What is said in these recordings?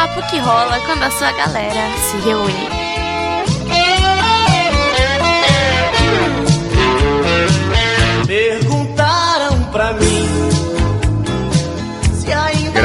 papo que rola quando a sua galera se reúne.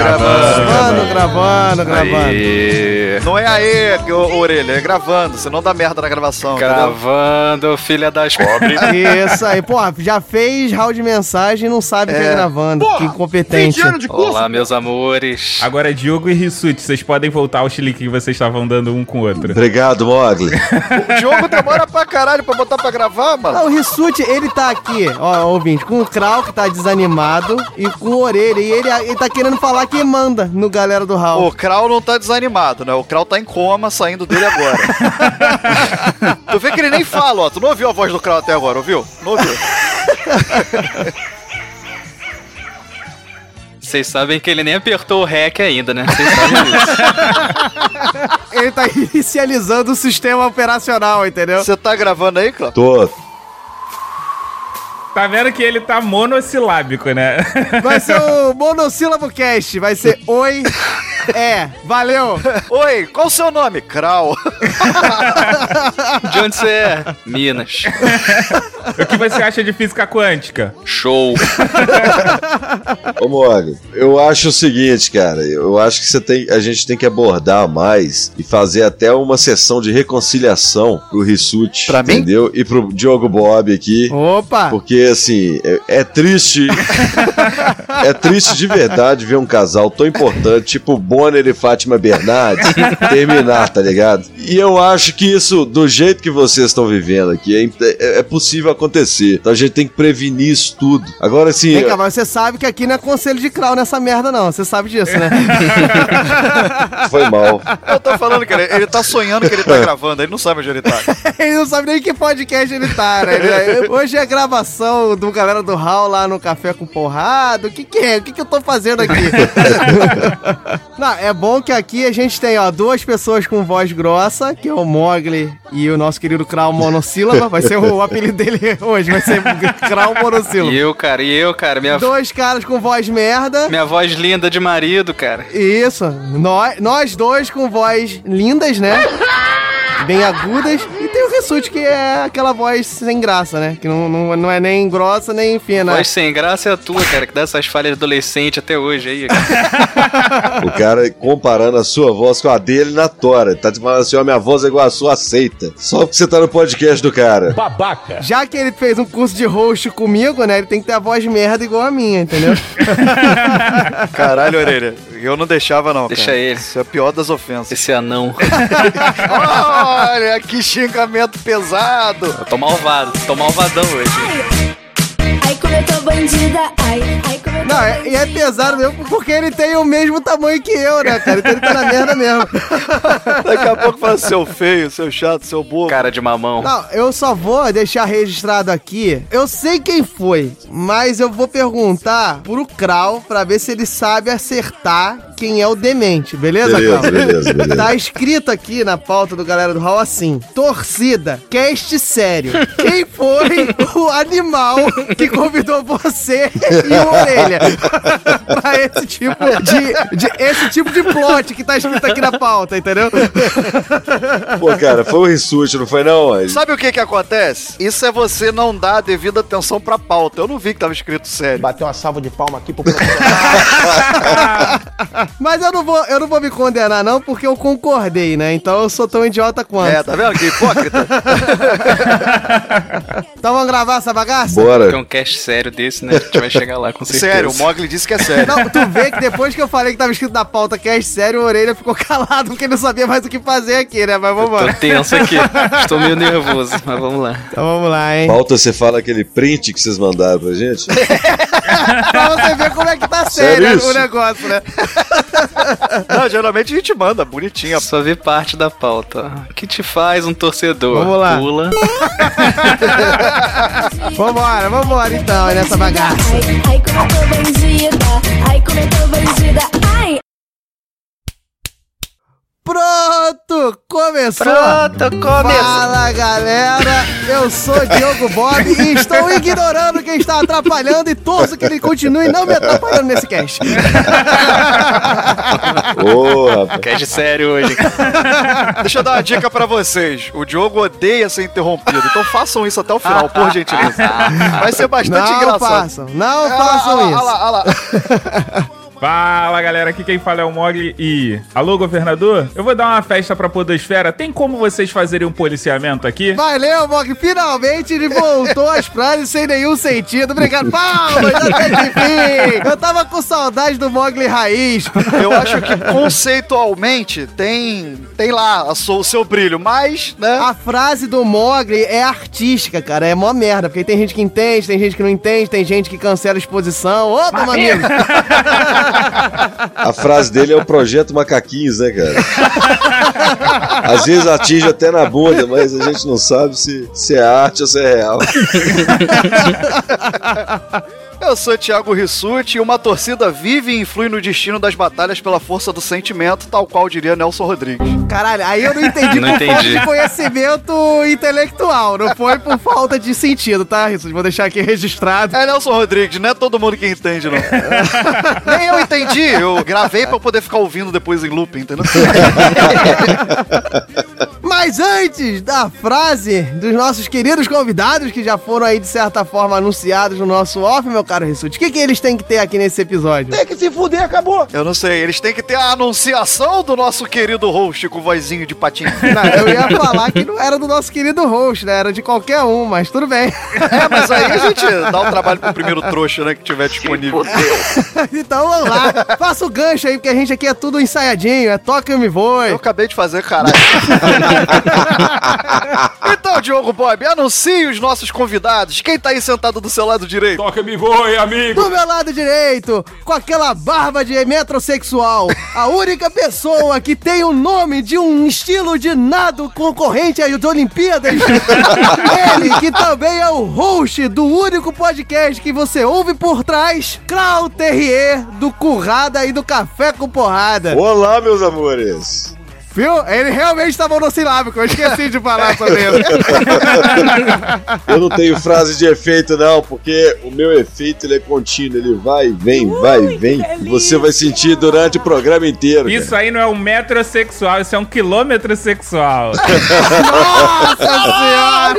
Gravando, gravando, gravando. Aê. Não é aí, orelha, é gravando, senão dá merda na gravação. entendeu? Gravando, filha das pobres. Isso aí, pô, já fez round de mensagem e não sabe que é É. gravando. que incompetente. Olá, meus amores. Agora, Diogo e Rissuti, vocês podem voltar ao chilique que vocês estavam dando um com o outro. Obrigado, Mogli. O Diogo demora pra caralho pra botar pra gravar, mano. Não, o Rissuti, ele tá aqui, ó, ouvinte, com o Krau, que tá desanimado, e com o Orelha. E ele, ele tá querendo falar que manda no galera do Raul. O Krau não tá desanimado, né? O Krau tá em coma, saindo dele agora. tu vê que ele nem fala, ó. Tu não ouviu a voz do Krau até agora, ouviu? Não ouviu? Vocês sabem que ele nem apertou o REC ainda, né? Vocês sabem disso. Ele tá inicializando o sistema operacional, entendeu? Você tá gravando aí, Krau? Tô. Tá vendo que ele tá monossilábico, né? Vai ser o monossílabo cast, vai ser oi, é, valeu. Oi, qual o seu nome? Krau. De onde você é? Minas. o que você acha de física quântica? Show. Ô, Mogli, eu acho o seguinte, cara. Eu acho que você tem, a gente tem que abordar mais e fazer até uma sessão de reconciliação pro Rissuti. Pra mim? Entendeu? E pro Diogo Bob aqui. Opa! Porque, assim, é, é triste. é triste de verdade ver um casal tão importante, tipo Bonner e Fátima Bernardes, terminar, tá ligado? E eu acho que isso, do jeito que vocês estão vivendo aqui, é, é- é possível acontecer. Então a gente tem que prevenir isso tudo. Agora, assim. Vem cá, mas você sabe que aqui não é conselho de Krau nessa merda, não. Você sabe disso, né? Foi mal. Eu tô falando, cara, ele tá sonhando que ele tá gravando, ele não sabe onde ele tá. ele não sabe nem que podcast ele tá, né? Ele- Hoje é gravação do galera do Hall lá no Café com Porrada. O que que é? O que que eu tô fazendo aqui? Não, é bom que aqui a gente tem, ó, duas pessoas com voz grossa, que é o Mogli e o nosso querido Krau Monossílaba. Vai ser o apelido dele hoje, vai ser Krau E Monossílaba. eu, cara, e eu, cara, minha, Dois caras com voz merda. minha voz linda de marido, cara. Isso, nós, nós dois com voz lindas, né? Bem agudas. E tem o Rissuti, que é aquela voz sem graça, né? Que não, não, não é nem grossa nem fina. Voz sem graça é a tua, cara, que dá essas falhas de adolescente até hoje aí. cara. O cara comparando a sua voz com a dele na tora. Tá te falando assim, ó, minha voz é igual a sua, aceita. Só porque você tá no podcast do cara. Já que ele fez um curso de host comigo, né? Ele tem que ter a voz merda igual a minha, entendeu? Caralho, orelha. Eu não deixava, não. Deixa cara. ele. Isso é a pior das ofensas. Esse anão. Olha, que xingamento pesado. Eu tô malvado, tô malvadão hoje. Eu tô bandida, ai, ai, como eu tô Não, é, e é pesado mesmo porque ele tem o mesmo tamanho que eu, né, cara? Então ele tá na merda mesmo. Daqui a pouco fala seu feio, seu chato, seu bobo. Cara de mamão. Não, eu só vou deixar registrado aqui. Eu sei quem foi, mas eu vou perguntar pro Krau pra ver se ele sabe acertar quem é o demente, beleza, Beleza, beleza, beleza. Tá escrito aqui na pauta do Galera do Hall assim: Torcida, cast sério. Quem foi o animal que convidou você e o Orelha pra esse tipo de, de- esse tipo de plot que tá escrito aqui na pauta, entendeu? Pô, cara, foi um rissuti, não foi não? Mas- Sabe o que que acontece? Isso é você não dar a devida atenção pra pauta. Eu não vi que tava escrito sério. Bateu uma salva de palma aqui pro Mas eu não vou, eu não vou me condenar não, porque eu concordei, né? Então eu sou tão idiota quanto. É, tá vendo que hipócrita? Então vamos gravar essa bagaça? Bora. É um cast sério desse, né? A gente vai chegar lá, com certeza. sério, o Mogli disse que é sério. Não, tu vê que depois que eu falei que tava escrito na pauta é sério, o orelha ficou calado porque não sabia mais o que fazer aqui, né? Mas vamos Tô lá. tenso aqui. Estou meio nervoso, mas vamos lá. Então vamos lá, hein? Pauta, você fala aquele print que vocês mandaram pra gente? pra você ver como é que tá Sério sério o negócio, né? Não, geralmente a gente manda, bonitinha. Só vi parte da pauta. O que te faz um torcedor? Vamos lá. Pula. Vambora, vambora então, nessa bagaça. Ai, como eu tô bandida, ai, como eu tô bandida, ai. Pronto! Começou! Pronto, começou. Fala galera, eu sou Diogo Bob e estou ignorando quem está atrapalhando e torço que ele continue não me atrapalhando nesse cast. Rapaz. Cast sério hoje. Deixa eu dar uma dica pra vocês. O Diogo odeia ser interrompido, então façam isso até o final, por gentileza. Vai ser bastante Não engraçado. façam, não Ah façam lá, isso. ah lá, ah lá. Fala galera, aqui quem fala é o Mogli e. Alô, governador? Eu vou dar uma festa pra Podosfera. Tem como vocês fazerem um policiamento aqui? Valeu, Mog. Finalmente ele voltou às frases sem nenhum sentido. Obrigado. Palmas, até que fim. Eu tava com saudade do Mogli raiz. Eu acho que conceitualmente tem, tem lá a sua- o seu brilho, mas, né? A frase do Mogli é artística, cara. É mó merda. Porque tem gente que entende, tem gente que não entende, tem gente que cancela a exposição. Ô, meu amigo. A frase dele é o projeto Macaquinhos, né, cara? Às vezes atinge até na bunda, mas a gente não sabe se, se é arte ou se é real. Eu sou Thiago Rissuti e uma torcida vive e influi no destino das batalhas pela força do sentimento, tal qual diria Nelson Rodrigues. Caralho, aí eu não entendi Não por falta entendi. de conhecimento intelectual. Não foi por falta de sentido, tá, Rissus? Vou deixar aqui registrado. É Nelson Rodrigues, não é todo mundo que entende, não. Nem eu entendi, eu gravei pra eu poder ficar ouvindo depois em loop, entendeu? Mas antes da frase dos nossos queridos convidados, que já foram aí, de certa forma, anunciados no nosso off, meu caro Rissuti, o que, que eles têm que ter aqui nesse episódio? Eu não sei, eles têm que ter a anunciação do nosso querido host com vozinho de patinho. Não, eu ia falar que não era do nosso querido host, né? Era de qualquer um, mas tudo bem. É, mas aí a gente dá o trabalho pro primeiro trouxa, né, que tiver disponível. então vamos lá. Faça o gancho aí, porque a gente aqui é tudo ensaiadinho. É toca e me Eu voe. acabei de fazer, caralho. então, Diogo Bob, anuncie os nossos convidados. Quem tá aí sentado do seu lado direito? Toca-me voe, amigo! Do meu lado direito, com aquela barba de metrosexual, a única pessoa que tem o nome de um estilo de nado concorrente às Olimpíadas. Ele, que também é o host do único podcast que você ouve por trás, Clau Terrier, do Currada e do Café com Porrada. Olá, meus amores. Viu? Ele realmente tá monossilábico, eu esqueci de falar sobre ele. Eu não tenho frase de efeito, não, porque o meu efeito ele é contínuo. Ele vai, vem, vai, vem. Você vai sentir durante o programa inteiro. Isso aí não é um metrosexual, isso é um quilômetro sexual. Nossa senhora!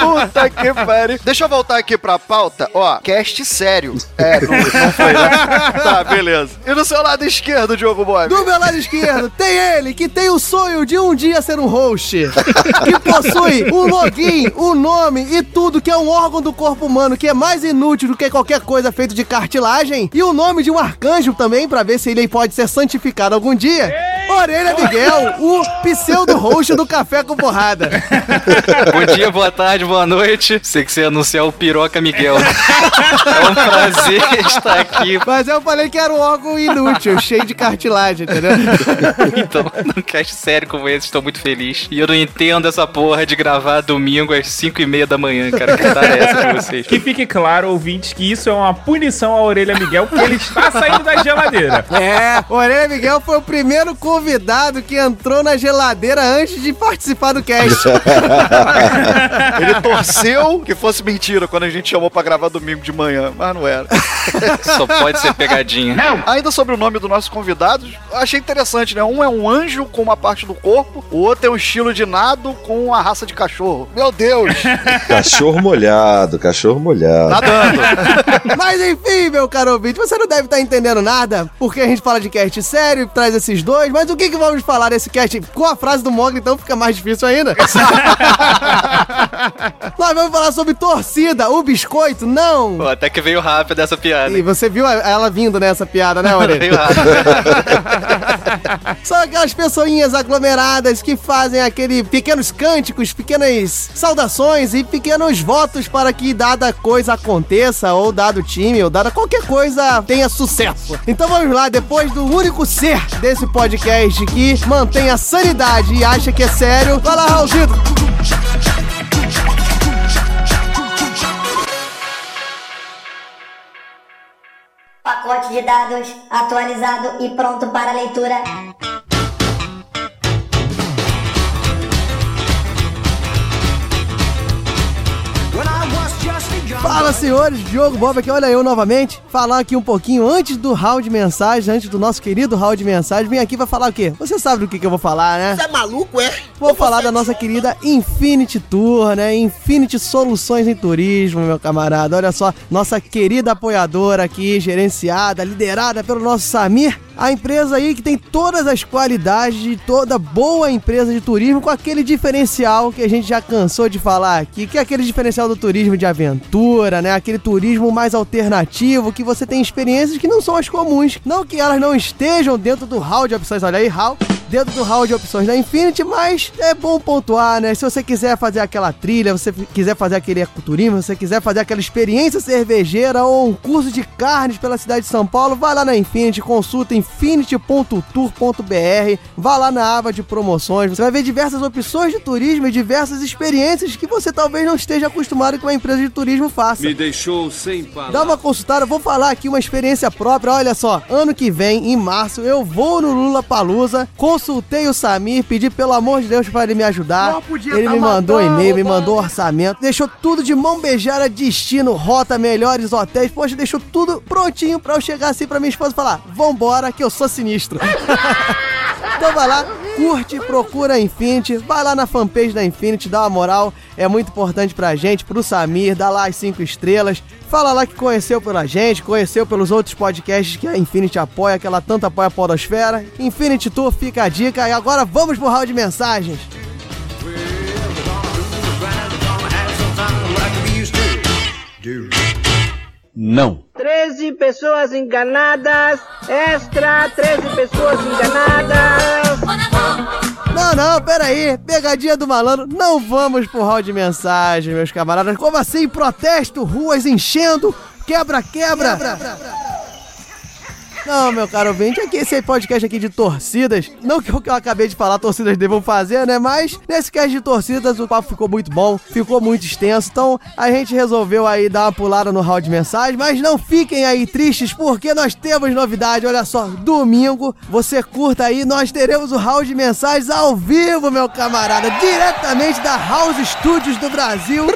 Puta que pariu. Deixa eu voltar aqui pra pauta. Ó, cast sério. É, não, não foi, né? Tá, beleza. E do seu lado esquerdo, Diogo Bob? Do meu lado esquerdo tem ele, que tem o sonho de um dia ser um host, que possui o login, o nome e tudo que é um órgão do corpo humano que é mais inútil do que qualquer coisa feito de cartilagem, e o nome de um arcanjo também, pra ver se ele pode ser santificado algum dia. Orelha Miguel, o pseudo-host do Café com Porrada. Bom dia, boa tarde, boa noite. Sei que você ia anunciar o Piroca Miguel. É um prazer estar aqui. Mas eu falei que era um órgão inútil, cheio de cartilagem, entendeu? Então, num cast sério como esse, estou muito feliz. E eu não entendo essa porra de gravar domingo às 5 e meia da manhã, cara. Que é essa de vocês? Que fique claro, ouvintes, que isso é uma punição à orelha Miguel, porque ele está saindo da geladeira. É, Orelha Miguel foi o primeiro convidado que entrou na geladeira antes de participar do cast. Ele torceu que fosse mentira quando a gente chamou pra gravar domingo de manhã, mas não era. Só pode ser pegadinha. Ainda sobre o nome do nosso convidado, eu achei interessante, né? Um é um anjo com uma parte do corpo, o outro é um estilo de nado com a raça de cachorro. Meu Deus! Cachorro molhado, cachorro molhado. Nadando. Mas enfim, meu caro ouvinte, você não deve estar entendendo nada, porque a gente fala de cast sério e traz esses dois, mas o que, que vamos falar desse cast com a frase do Mogli, então fica mais difícil ainda. Nós vamos falar sobre torcida, o biscoito, não. Pô, até que veio rápido essa piada. E você viu ela vindo nessa piada, né, Orelha? Veio rápido. São aquelas pessoinhas aglomeradas que fazem aquele pequenos cânticos, pequenas saudações e pequenos votos para que dada coisa aconteça, ou dado time, ou dada qualquer coisa tenha sucesso. Então vamos lá, depois do único ser desse podcast que mantém a sanidade e acha que é sério, vai lá, Raulzito. Pacote de dados atualizado e pronto para leitura. Fala, senhores, Diogo Bob aqui, olha eu novamente, falar aqui um pouquinho antes do round de mensagem, antes do nosso querido round de mensagem, vim aqui pra falar o quê? Você sabe do que, que eu vou falar, né? Você é maluco, é? Vou falar da nossa querida Infinity Tour, né? Infinity Soluções em Turismo, meu camarada. Olha só, nossa querida apoiadora aqui, gerenciada, liderada pelo nosso Samir. A empresa aí que tem todas as qualidades de toda boa empresa de turismo, com aquele diferencial que a gente já cansou de falar aqui, que é aquele diferencial do turismo de aventura, né? Aquele turismo mais alternativo, que você tem experiências que não são as comuns. Não que elas não estejam dentro do hall de opções, olha aí, hall dentro do hall de opções da Infinity, mas é bom pontuar, né? Se você quiser fazer aquela trilha, você quiser fazer aquele ecoturismo, se você quiser fazer aquela experiência cervejeira ou um curso de carnes pela cidade de São Paulo, vai lá na Infinity, consulta infinity.tour.br, vá lá na aba de promoções, você vai ver diversas opções de turismo e diversas experiências que você talvez não esteja acostumado que uma empresa de turismo faça. Me deixou sem palavras. Dá uma consultada, vou falar aqui uma experiência própria. Olha só, ano que vem, em março, eu vou no Lula Palusa. Consultei o Samir, pedi pelo amor de Deus para ele me ajudar. Ele tá me mandou e-mail, me mano. mandou orçamento, deixou tudo de mão beijada, destino, rota, melhores hotéis. Poxa, deixou tudo prontinho para eu chegar assim pra minha esposa e falar: Vambora, que eu sou sinistro. Então vai lá, curte, procura a Infinity, vai lá na fanpage da Infinity, dá uma moral, é muito importante pra gente, pro Samir, dá lá as cinco estrelas, fala lá que conheceu pela gente, conheceu pelos outros podcasts que a Infinity apoia, que ela tanto apoia a Podosfera. Infinity Tour fica a dica, e agora vamos pro round de mensagens. Não. 13 pessoas enganadas. Extra, 13 pessoas enganadas. Não, não, peraí, pegadinha do malandro, não vamos pro round de mensagens, meus camaradas. Como assim? Protesto, ruas enchendo, quebra, quebra. Não, meu caro ouvinte, aqui esse podcast aqui de torcidas, não que o que eu acabei de falar, torcidas devam fazer, né? Mas nesse cast de torcidas o papo ficou muito bom, ficou muito extenso, então a gente resolveu aí dar uma pulada no round de mensagem, mas não fiquem aí tristes porque nós temos novidade, olha só, domingo, você curta aí, nós teremos o round de mensagens ao vivo, meu camarada, diretamente da House Studios do Brasil.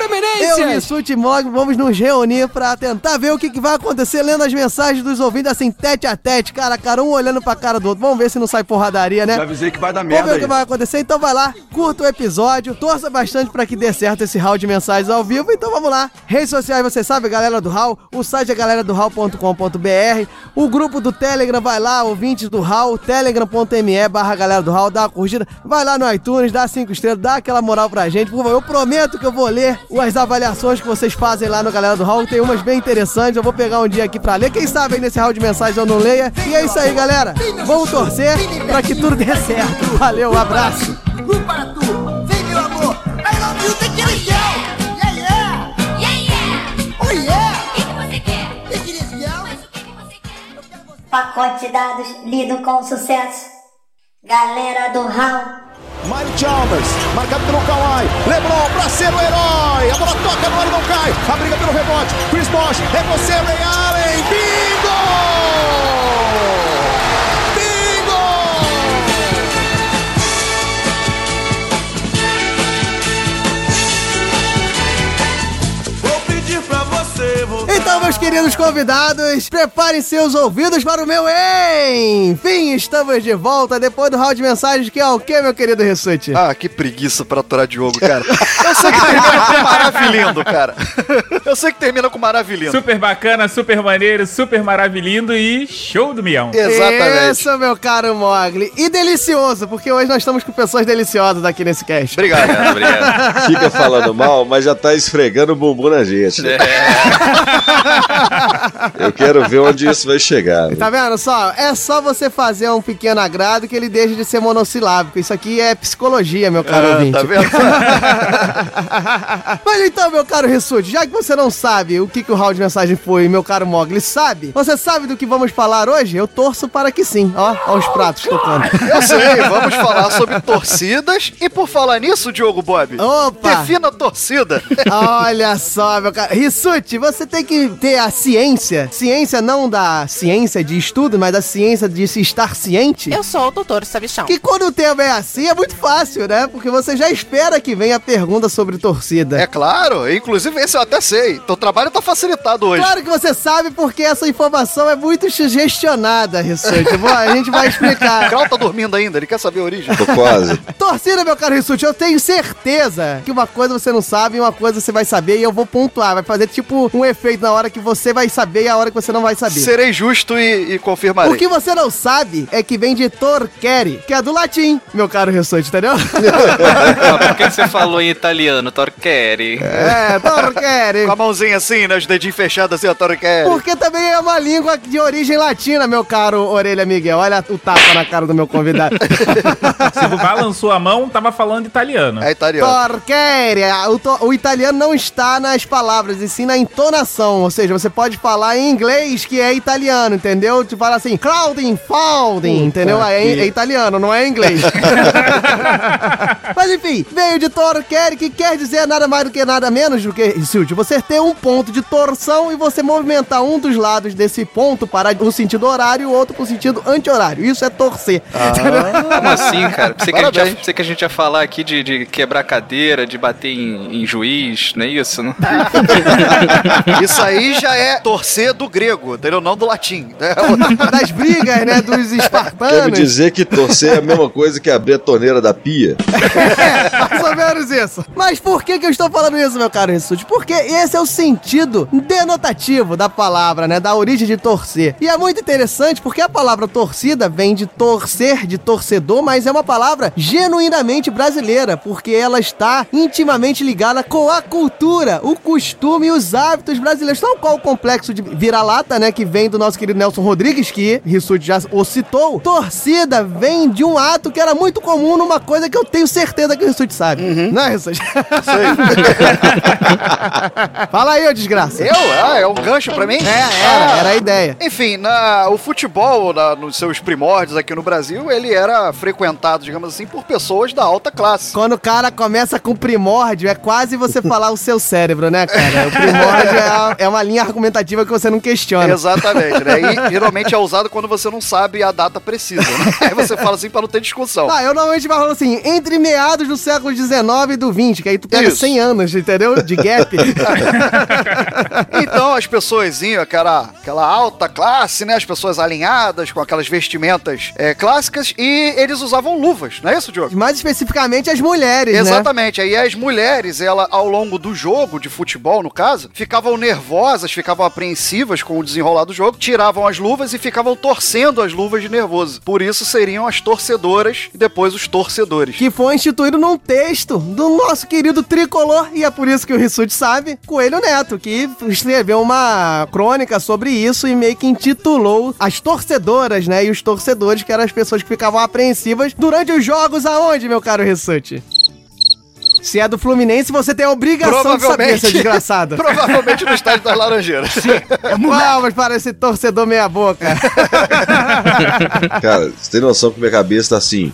Eu e Sute Mog vamos nos reunir pra tentar ver o que, que vai acontecer lendo as mensagens dos ouvintes assim, tete a tete, cara cara, um olhando pra cara do outro. Vamos ver se não sai porradaria, né? Já avisei que vai dar Vamos ver merda o que vai acontecer. Então vai lá, curta o episódio, torça bastante pra que dê certo esse round de mensagens ao vivo. Então vamos lá. Redes sociais, você sabe, galera do Hall. O site é galera do hall.com.br. O grupo do Telegram, vai lá, ouvintes do Hall, telegram.me barra galera do Hall, dá uma curtida. Vai lá no iTunes, dá cinco estrelas, dá aquela moral pra gente. Por favor, eu prometo que eu vou ler as avaliações que vocês fazem lá no Galera do Hall. Tem umas bem interessantes. Eu vou pegar um dia aqui pra ler. Quem sabe aí nesse round de mensagens eu não E é isso aí, galera. Vamos torcer pra que tudo dê certo. Valeu, um abraço. Lu para tu. Vem, meu amor. I love you, daquele gel. Yeah, yeah. Oh, yeah. Daquele gel. Pacote de dados lido com sucesso. Galera do Hall. Mário Chalmers, marcado pelo Kawhi. Lebron pra ser o herói. A bola toca no ar e não cai. A briga pelo rebote. Chris Bosh, é você, Ray Allen. Queridos convidados, preparem seus ouvidos para o meu Enfim, estamos de volta depois do round de mensagens, que é o que, meu querido Ressute? Ah, que preguiça pra aturar Diogo, cara. Eu sei que termina com maravilhindo, cara. Eu sei que termina com maravilhindo. Super bacana, super maneiro, super maravilhindo e show do mião. Exatamente. Isso, meu caro Mogli. E delicioso, porque hoje nós estamos com pessoas deliciosas aqui nesse cast. Obrigado. Obrigado, obrigado. Fica falando mal, mas já tá esfregando o bumbum na gente. É, Eu quero ver onde isso vai chegar. né? Tá vendo só? É só você fazer um pequeno agrado que ele deixa de ser monossilábico. Isso aqui é psicologia, meu caro Ah, ouvinte. tá vendo? Mas então, meu caro Rissuti, já que você não sabe o que, que o round de mensagem foi meu caro Mogli sabe, você sabe do que vamos falar hoje? Eu torço para que sim. Ó, ó os pratos tocando. Eu sei, vamos falar sobre torcidas. E por falar nisso, Diogo Bob, Opa! defina a torcida. Olha só, meu. Rissuti, Rissuti, você tem que ter a ciência. Ciência não da ciência de estudo, mas da ciência de se estar ciente. Eu sou o doutor Sabichão. Que quando o tema é assim, é muito fácil, né? Porque você já espera que venha a pergunta sobre torcida. É claro, inclusive esse eu até sei. Teu trabalho tá facilitado hoje. Claro que você sabe porque essa informação é muito sugestionada, Rissuti. Bom, a gente vai O explicar. Krau tá dormindo ainda, ele quer saber a origem. Tô quase. Torcida, meu caro Rissuti, eu tenho certeza que uma coisa você não sabe e uma coisa você vai saber e eu vou pontuar. Vai fazer tipo um efeito na hora que você vai saber e a hora que você não vai saber. Serei justo e, e confirmarei. O que você não sabe é que vem de torquere, que é do latim, meu caro Rissuti, entendeu? Ah, por que você falou em italiano, Torqueri? é, torquere. Com a mãozinha assim, né? Os dedinhos fechados assim, a Torquere. Porque também é uma língua de origem latina, meu caro Orelha Miguel. Olha o tapa na cara do meu convidado. Se balançou a mão, tava falando italiano. É italiano. Torquere. O, to- o italiano não está nas palavras, e sim na entonação. Ou seja, você pode falar em inglês que é italiano, entendeu? Tu fala assim, Claudin, Faldin, entendeu? É, é italiano, não é inglês. Mas enfim, veio de torquere, que quer dizer nada mais do que nada menos do que, Silvio, você ter um ponto de torção e você movimentar um dos lados desse ponto para o sentido horário e o outro para o sentido anti-horário. Isso é torcer. Entendeu? Como assim, cara? Pensei que, Parabéns. pensei que a gente ia falar aqui de, de quebrar cadeira, de bater em, em juiz, não é isso? Não? Isso aí já é torcer do grego, entendeu? Não do latim. né? Das brigas, né, dos Quer me espartanos. dizer que torcer é a mesma coisa que abrir a torneira da pia? É, mais ou menos isso. Mas por que, que eu estou falando isso, meu caro Rissuti? Porque esse é o sentido denotativo da palavra, né? Da origem de torcer. E é muito interessante porque a palavra torcida vem de torcer, de torcedor, mas é uma palavra genuinamente brasileira, porque ela está intimamente ligada com a cultura, o costume e os hábitos brasileiros. Tal qual o complexo de vira-lata, né? Que vem do nosso querido Nelson Rodrigues, que Rissuti já o citou. Torcida vem de um ato que era muito comum numa coisa que eu tenho certeza que o Rissuti sabe. Não é, Rissuti? Fala aí, ô desgraça. Eu? Ah, é um gancho pra mim? É, era, era a ideia. Enfim, na, o futebol, na- nos seus primórdios aqui no Brasil, ele era frequentado, digamos assim, por pessoas da alta classe. Quando o cara começa com primórdio, é quase você falar o seu cérebro, né, cara? O primórdio é, é uma linha argumentativa que você não questiona. Exatamente, né? E geralmente é usado quando você não sabe a data precisa, né? Aí você fala assim pra não ter discussão. Ah, eu normalmente falando assim, entre meados do século XIX e do XX, que aí tu pega Isso. 100 anos, entendeu? De gap. Então as pessoas aquela, aquela alta classe, né? As pessoas alinhadas com aquelas vestimentas é, clássicas e eles usavam luvas, não é isso, Diogo? Mais especificamente as mulheres, né? Exatamente. Aí as mulheres, ela, ao longo do jogo de futebol, no caso, ficavam nervosas, ficavam apreensivas com o desenrolar do jogo, tiravam as luvas e ficavam torcendo as luvas de nervoso. Por isso seriam as torcedoras e depois os torcedores. Que foi instituído num texto do nosso querido tricolor, e é por isso que o Rissuti sabe, Coelho Neto, que escreveu uma crônica sobre isso e meio que intitulou as torcedoras, né? E os torcedores, que eram as pessoas que ficavam apreensivas durante os jogos aonde, meu caro Rissuti? Se é do Fluminense, você tem a obrigação de saber, seu desgraçado. Provavelmente no estádio das Laranjeiras. Palmas para esse torcedor meia boca. Cara, você tem noção que minha cabeça tá assim.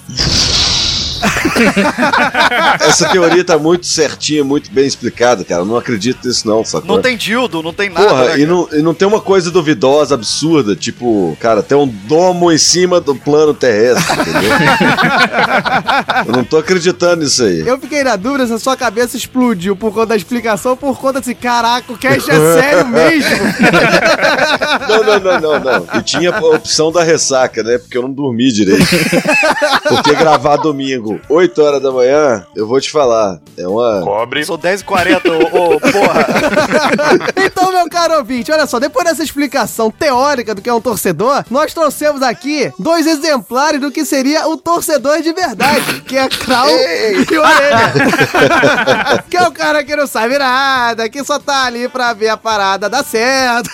Essa teoria tá muito certinha, muito bem explicada, cara. Eu não acredito nisso, não, sacou? Não tem dildo, não tem nada. Porra, né, e, não, e não tem uma coisa duvidosa, absurda, tipo, cara, tem um domo em cima do plano terrestre, entendeu? Eu não tô acreditando nisso aí. Eu fiquei na dúvida se a sua cabeça explodiu por conta da explicação ou por conta desse caraca, o cast é sério mesmo. Não, não, não, não, não. E tinha a opção da ressaca, né? Porque eu não dormi direito. Porque gravar domingo, 8 horas da manhã, eu vou te falar, é uma. Cobre. Sou 10h40, ô, ô, porra. Então, meu caro ouvinte, olha só, depois dessa explicação teórica do que é um torcedor, nós trouxemos aqui dois exemplares do que seria o torcedor de verdade, que é Krau e Orelha. que é o cara que não sabe nada, que só tá ali pra ver a parada dar certo.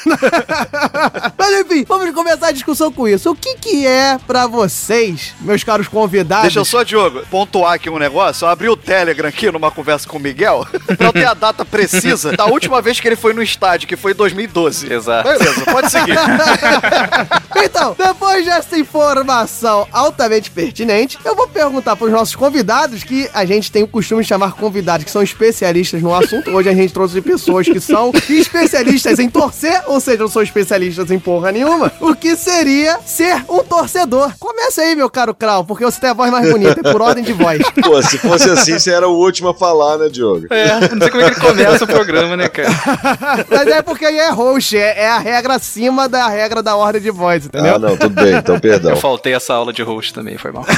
Mas enfim, vamos começar a discussão com isso. O que que é pra vocês, meus caros convidados? Deixa eu só, Diogo, pontuar aqui um negócio. Eu abri o Telegram aqui numa conversa com o Miguel pra eu ter a data precisa da última vez que ele foi no estádio, que foi em 2012. Exato. Beleza, pode seguir. Então, depois dessa informação altamente pertinente, eu vou perguntar para os nossos convidados, que a gente tem o costume de chamar convidados que são especialistas no assunto. Hoje a gente trouxe pessoas que são especialistas em torcer, ou seja, não são especialistas em porra nenhuma. O que seria ser um torcedor? Começa aí, meu caro Krau, porque você tem a voz mais bonita, é por ordem de voz. Pô, se fosse assim, você era o último a falar, né, Diogo? É, não sei como é que ele começa o programa, né, cara? Mas é porque aí é host, é, é a regra acima da regra da ordem de voz, entendeu? Ah, não, tudo bem, então perdão. Eu faltei essa aula de host também, foi mal.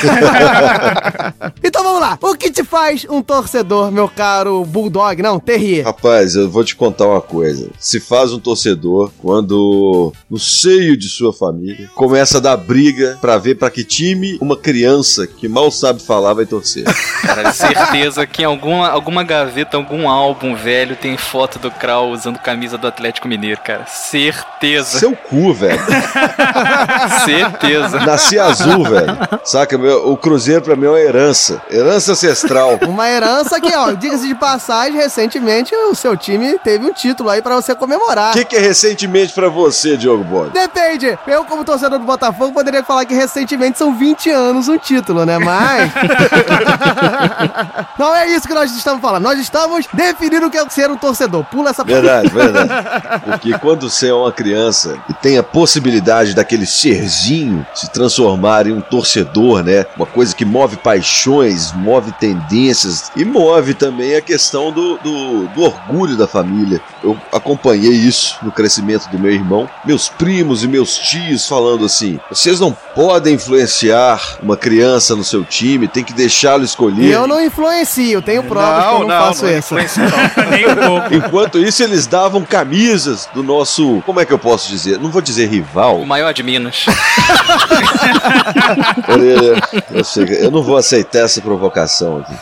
Então vamos lá. O que te faz um torcedor, meu caro Bulldog? Não, Terrier. Rapaz, eu vou te contar uma coisa. Se faz um torcedor quando no seio de sua família começa a dar briga pra ver pra que time uma criança que mal sabe falar vai torcer. Cara, certeza que em alguma, alguma gaveta, algum álbum velho tem foto do Krau usando camisa do Atlético Mineiro, cara. Certeza. Seu cu, velho. Certeza. Nasci azul, velho. Saca? Meu, o Cruzeiro pra mim é uma herança. Herança ancestral. Uma herança que, ó, diga-se de passagem, recentemente o seu time teve um título aí pra você comemorar. O que, que é recentemente pra você, Diogo Bode? Depende. Eu, como torcedor do Botafogo, poderia falar que recentemente são 20 anos um título, né? Mas. Não é isso que nós estamos falando. Nós estamos definindo o que é ser um torcedor. Pula essa Verdade, verdade. Porque quando você é uma criança e tem a possibilidade daquele serzinho se transformar em um torcedor, né? Uma coisa que move paixões, move tendências e move também a questão do, do, do orgulho da família. Eu acompanhei isso no crescimento do meu irmão. Meus primos e meus tios falando assim: vocês não podem influenciar uma criança no seu time, tem que deixá-lo escolher. E eu não influencio, tenho provas que eu não, faço isso. Nem um pouco. Enquanto isso, eles davam camisas do nosso. Como é que eu posso dizer? Não vou dizer rival. O maior de Minas. Eu, sei eu não vou aceitar essa provocação aqui.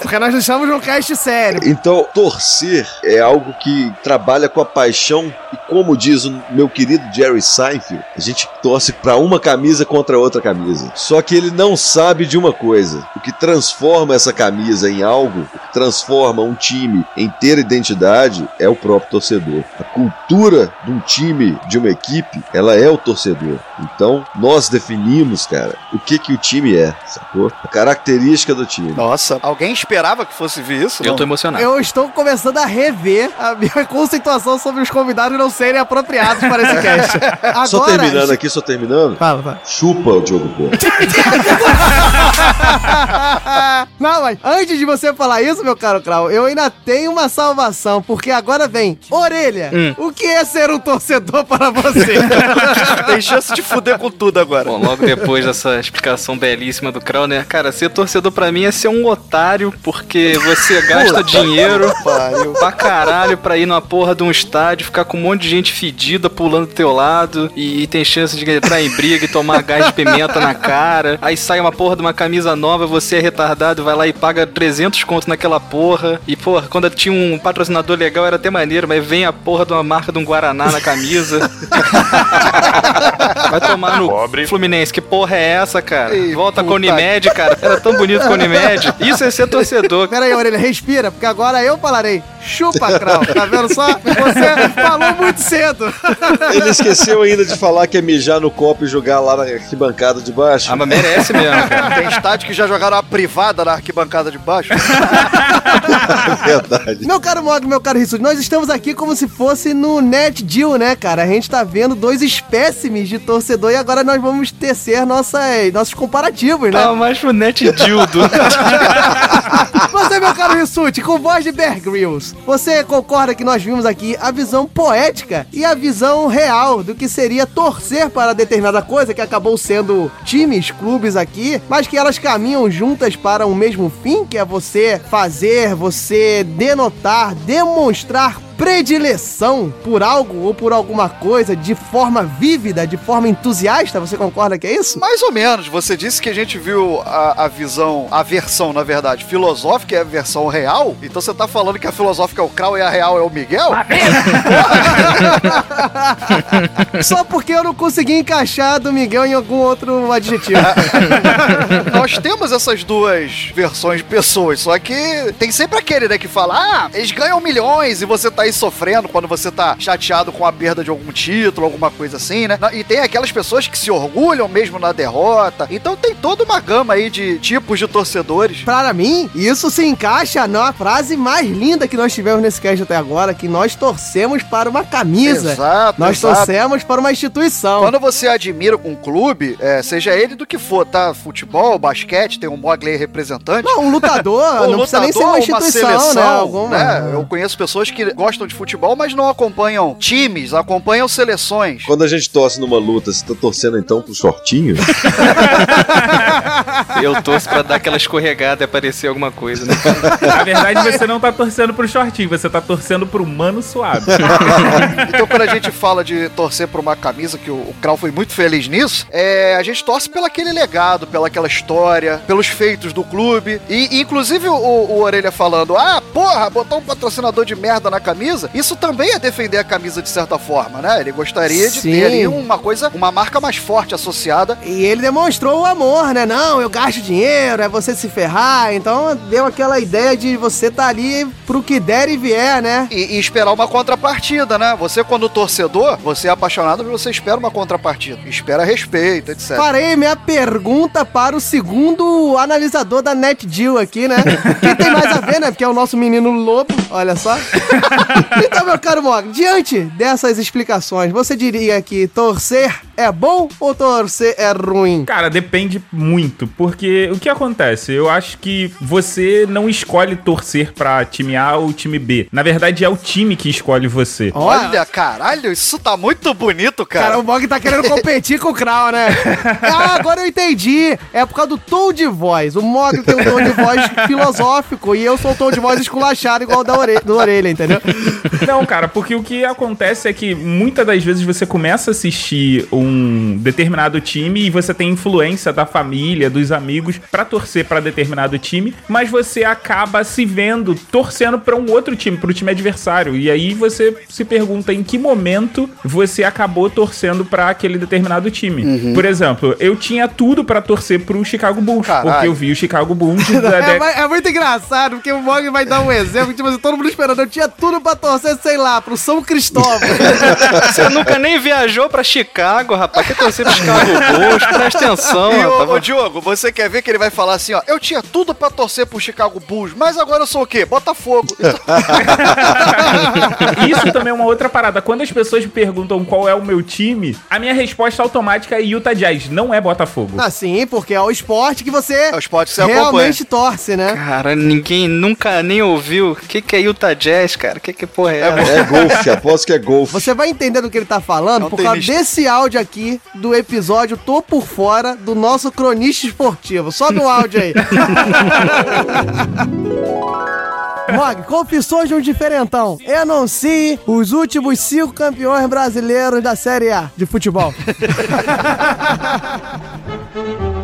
Porque nós estamos num cast sério. Então, torcer é algo que trabalha com a paixão e, como diz o meu querido Jerry Seinfeld, a gente torce pra uma camisa contra outra camisa. Só que ele não sabe de uma coisa: o que transforma essa camisa em algo, o que transforma um time em ter identidade é o próprio torcedor. A cultura de um time, de uma equipe, ela é o torcedor. Então, nós definimos, cara, o que que o time é, sacou? A característica do time. Nossa, alguém esperava que fosse ver isso? Eu Não. tô emocionado. Eu estou começando a rever a minha conceituação sobre os convidados não serem apropriados para esse cast. Agora, Só terminando aqui, só terminando. Fala, fala. Chupa o Diogo Porto. Não, mas antes de você falar isso, meu caro Krau, eu ainda tenho uma salvação, porque agora vem Orelha. O que é ser um torcedor para você? Tem chance de fuder com tudo agora. Bom, logo depois dessa explicação belíssima do Krau, né? Cara, ser torcedor pra mim é ser um otário, porque você gasta dinheiro pra caralho pra ir numa porra de um estádio, ficar com um monte de gente fedida pulando do teu lado, e, tem chance de entrar em briga e tomar gás de pimenta na cara. Aí sai uma porra de uma camisa nova, você é retardado, vai lá e paga 300 conto naquela porra. E, porra, quando tinha um patrocinador legal era até maneiro, mas vem a porra de uma marca de um Guaraná na camisa. Vai tomar no Pobre. Fluminense. Que porra é essa, cara? Ei, Volta com puta Unimed, cara. Era tão bonito com Unimed. Isso é ser torcedor. Pera aí, Orelha, respira, porque agora eu falarei. Chupa, Krau. Tá vendo só? Você falou muito cedo. Ele esqueceu ainda de falar que é mijar no copo e jogar lá na arquibancada de baixo. Ah, mas merece mesmo, cara. Tem estádio que já jogaram a privada na arquibancada de baixo. Verdade. Meu caro Mog, meu caro Rissuti, nós estamos aqui como se fosse no Net Deal, né, cara? A gente tá vendo dois espécimes de torcedor e agora nós vamos tecer nossas, nossos comparativos, né? Tava mais pro Net Dildo. Você, meu caro Rissuti, com voz de Bear Grylls, você concorda que nós vimos aqui a visão poética e a visão real do que seria torcer para determinada coisa, que acabou sendo times, clubes aqui, mas que elas caminham juntas para um mesmo fim, que é você fazer, você denotar, demonstrar predileção por algo ou por alguma coisa de forma vívida, de forma entusiasta? Você concorda que é isso? Mais ou menos. Você disse que a gente viu a, a visão, a versão, na verdade, filosófica é a versão real. Então você tá falando que a filosófica é o Krau e a real é o Miguel? Só porque eu não consegui encaixar do Miguel em algum outro adjetivo. Nós temos essas duas versões de pessoas, só que tem sempre aquele, né, que fala, ah, eles ganham milhões e você tá aí sofrendo quando você tá chateado com a perda de algum título, alguma coisa assim, né? E tem aquelas pessoas que se orgulham mesmo na derrota. Então tem toda uma gama aí de tipos de torcedores. Para mim, isso se encaixa na frase mais linda que nós tivemos nesse cast até agora, que nós torcemos para uma camisa. Exato, Nós exato. torcemos para uma instituição. Quando você admira um clube, é, seja ele do que for, tá? Futebol, basquete, tem um Mogli representante. Não, um lutador, Um não precisa nem ser lutador, uma instituição, né? Alguma. né? Eu conheço pessoas que gostam de futebol, mas não acompanham times, acompanham seleções. Quando a gente torce numa luta, você tá torcendo então pro shortinho? Eu torço pra dar aquela escorregada e aparecer alguma coisa, né? Na verdade, você não tá torcendo pro shortinho, você tá torcendo pro mano suave. Então, quando a gente fala de torcer por uma camisa, que o, o Krau foi muito feliz nisso, é, a gente torce pelo aquele legado, pela aquela história, pelos feitos do clube. E, inclusive, o, o Orelha falando: ah, porra, botar um patrocinador de merda na camisa, isso também é defender a camisa de certa forma, né? Ele gostaria de Sim. ter ali uma coisa, uma marca mais forte associada. E ele demonstrou o amor, né? Não, eu gasto dinheiro, é você se ferrar. Então deu aquela ideia de você tá ali pro que der e vier, né? E, e esperar uma contrapartida, né? Você, quando torcedor, você é apaixonado, mas você espera uma contrapartida. Espera respeito, etc. Farei minha pergunta para o segundo analisador da NetDeal aqui, né? Que tem mais a ver, né? Porque é o nosso menino lobo, olha só. Então, meu caro Mog, diante dessas explicações, você diria que torcer é bom ou torcer é ruim? Cara, depende muito, porque o que acontece? Eu acho que você não escolhe torcer pra time A ou time B. Na verdade, é o time que escolhe você. Olha, caralho, isso tá muito bonito, cara. Cara, o Mog tá querendo competir com o Krau, né? Ah, agora eu entendi. É por causa do tom de voz. O Mog tem um tom de voz filosófico e eu sou o tom de voz esculachado igual da orelha, do orelha, entendeu? Não, cara, porque o que acontece é que muitas das vezes você começa a assistir um determinado time e você tem influência da família, dos amigos pra torcer pra determinado time, mas você acaba se vendo torcendo pra um outro time, pro time adversário. E aí você se pergunta em que momento você acabou torcendo pra aquele determinado time. Por exemplo, eu tinha tudo pra torcer pro Chicago Bulls, Caralho. porque eu vi o Chicago Bulls da É, é muito engraçado, porque o Mog vai dar um exemplo, tipo assim, todo mundo esperando. Eu tinha tudo pra torcer, sei lá, pro São Cristóvão. Você nunca nem viajou pra Chicago, rapaz. Quer torcer pro Chicago Bulls? Presta atenção, E rapaz. ô, ô, Diogo, você quer ver que ele vai falar assim, ó, eu tinha tudo pra torcer pro Chicago Bulls, mas agora eu sou o quê? Botafogo. Isso também é uma outra parada. Quando as pessoas me perguntam qual é o meu time, a minha resposta automática é Utah Jazz, não é Botafogo. Ah, sim, porque é o esporte que você É o esporte que você realmente torce, né? Cara, ninguém nunca nem ouviu. O que, que é Utah Jazz, cara? O que, que porra é essa? É golfe, aposto que é golfe. Você vai entender do que ele tá falando Não por causa desse áudio aqui do episódio Tô Por Fora do nosso cronista esportivo. Sobe o áudio aí. Mog, confissões de um diferentão. Enuncie os últimos cinco campeões brasileiros da Série A de futebol.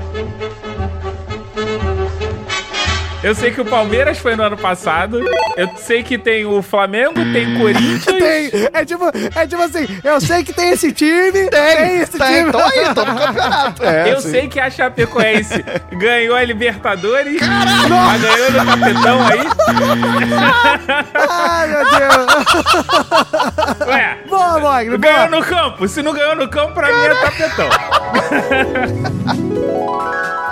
Eu sei que o Palmeiras foi no ano passado. Eu sei que tem o Flamengo, tem o Corinthians. Tem, é tipo, é tipo assim, eu sei que tem esse time, tem, esse tem, time. então aí, tô no campeonato. É, eu sim. sei que a Chapecoense ganhou a Libertadores. Tá ganhando o tapetão aí. Ai, meu Deus. Ué, Boa, Mog, ganhou boa. no campo. Se não ganhou no campo, pra mim é tapetão.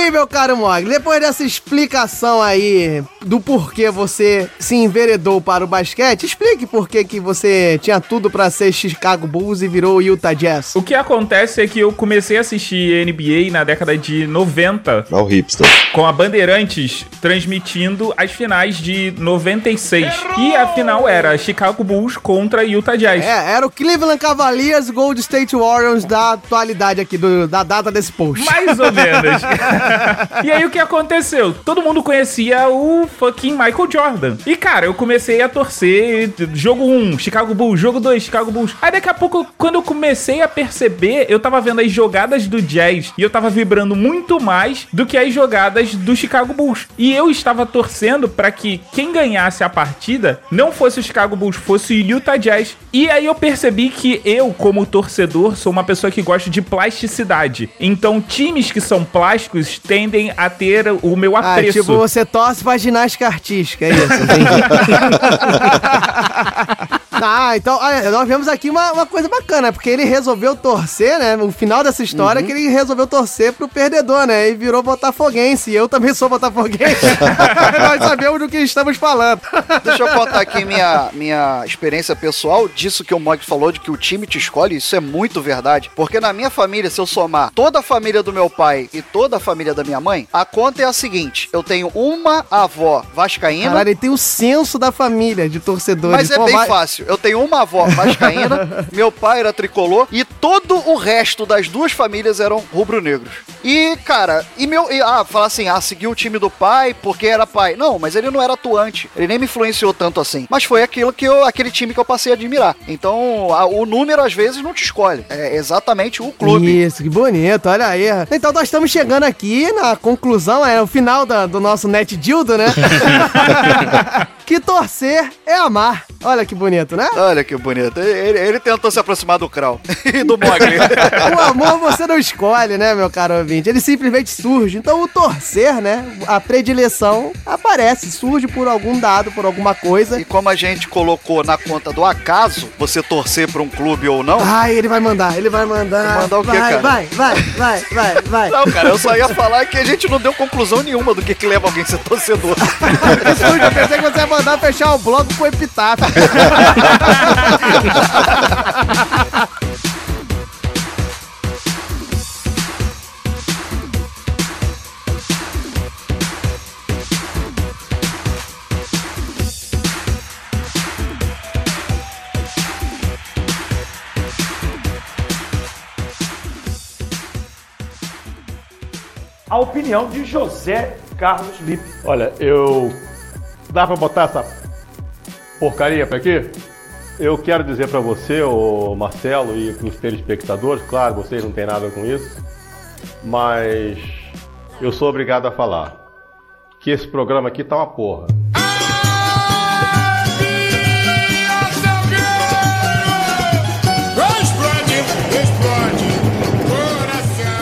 Enfim, meu caro Mog, depois dessa explicação aí do porquê você se enveredou para o basquete, explique por que que você tinha tudo pra ser Chicago Bulls e virou Utah Jazz. O que acontece é que eu comecei a assistir NBA na década de 90 Olha o hipster. com a Bandeirantes transmitindo as finais de 96. E a final era Chicago Bulls contra Utah Jazz. É, era o Cleveland Cavaliers Gold State Warriors da atualidade aqui, do- da data desse post. Mais ou menos. e aí o que aconteceu? Todo mundo conhecia o fucking Michael Jordan. E cara, eu comecei a torcer jogo 1, Chicago Bulls, jogo 2, Chicago Bulls. Aí daqui a pouco, quando eu comecei a perceber, eu tava vendo as jogadas do Jazz e eu tava vibrando muito mais do que as jogadas do Chicago Bulls. E eu estava torcendo para que quem ganhasse a partida não fosse o Chicago Bulls, fosse o Utah Jazz. E aí eu percebi que eu, como torcedor, sou uma pessoa que gosta de plasticidade. Então, times que são plásticos tendem a ter o meu Ah, apreço. tipo, você torce pra ginástica artística, é isso. ah, então, olha, nós vemos aqui uma, uma coisa bacana, porque ele resolveu torcer, né? O final dessa história é que ele resolveu torcer pro perdedor, né? E virou botafoguense. E eu também sou botafoguense. nós sabemos do que estamos falando. Deixa eu contar aqui minha, minha experiência pessoal disso que o Mog falou, de que o time te escolhe, isso é muito verdade. Porque na minha família, se eu somar toda a família do meu pai e toda a família da minha mãe, a conta é a seguinte: eu tenho uma avó vascaína. Caralho, ele tem o senso da família de torcedores. Mas é Pô, bem vai- fácil. Eu tenho uma avó vascaína, meu pai era tricolor e todo o resto das duas famílias eram rubro-negros. E, cara, e meu. E, ah, falar assim, ah, seguiu o time do pai porque era pai. Não, mas ele não era atuante. Ele nem me influenciou tanto assim. Mas foi aquilo que eu, aquele time que eu passei a admirar. Então, a- o número às vezes não te escolhe. É exatamente o clube. Isso, que bonito, olha aí. Então nós estamos chegando aqui na conclusão, é o final da- do nosso Net Dildo, né? que torcer é amar. Olha que bonito, né? Olha que bonito. Ele, ele tentou se aproximar do Krau e do Mogli. O amor você não escolhe, né, meu caro ouvinte? Ele simplesmente surge. Então o torcer, né? A predileção aparece, surge por algum dado, por alguma coisa. E como a gente colocou na conta do acaso, você torcer pra um clube ou não. Ai, ele vai mandar, ele vai mandar. Mandar o quê, vai, cara? Vai, vai, vai, vai, vai. Não, cara, eu só ia falar que a gente não deu conclusão nenhuma do que, que leva alguém a ser torcedor. Eu pensei que você ia mandar fechar o bloco com epitáfio. A opinião de José Carlos Lippe. Olha, eu. Dá pra botar essa porcaria pra aqui? Eu quero dizer pra você, o Marcelo, e pros telespectadores, claro, vocês não têm nada com isso, mas eu sou obrigado a falar que esse programa aqui tá uma porra.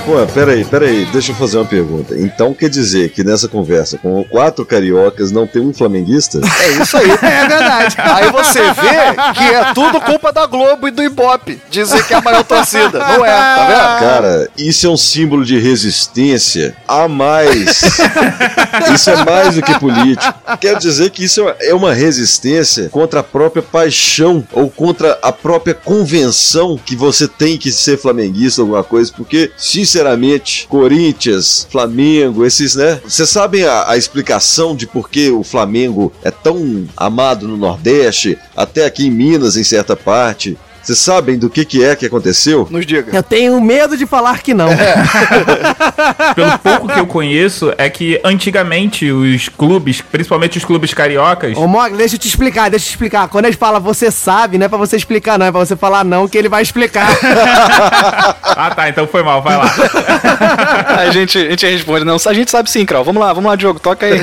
Pô, peraí, peraí, deixa eu fazer uma pergunta. Então quer dizer que nessa conversa com quatro cariocas não tem um flamenguista? É isso aí. É verdade. Aí você vê que é tudo culpa da Globo e do Ibope. Dizer que é a maior torcida. Não é, tá vendo? Cara, isso é um símbolo de resistência a mais. isso é mais do que político. Quero dizer que isso é uma resistência contra a própria paixão ou contra a própria convenção que você tem que ser flamenguista alguma coisa, porque, sinceramente, Corinthians, Flamengo, esses, né? Vocês sabem a, a explicação de por que o Flamengo é tão amado no Nordeste, até aqui em Minas, em certa parte. Vocês sabem do que, que é que aconteceu? Nos diga. Eu tenho medo de falar que não. Pelo pouco que eu conheço, é que antigamente os clubes, principalmente os clubes cariocas, Ô, Mog, deixa eu te explicar, deixa eu te explicar. Quando ele fala você sabe, não é pra você explicar, não. É pra você falar não, que ele vai explicar. Ah, tá, então foi mal, vai lá. a, gente, a gente responde, não, a gente sabe sim, Krau. Vamos lá, vamos lá, Diogo, toca aí.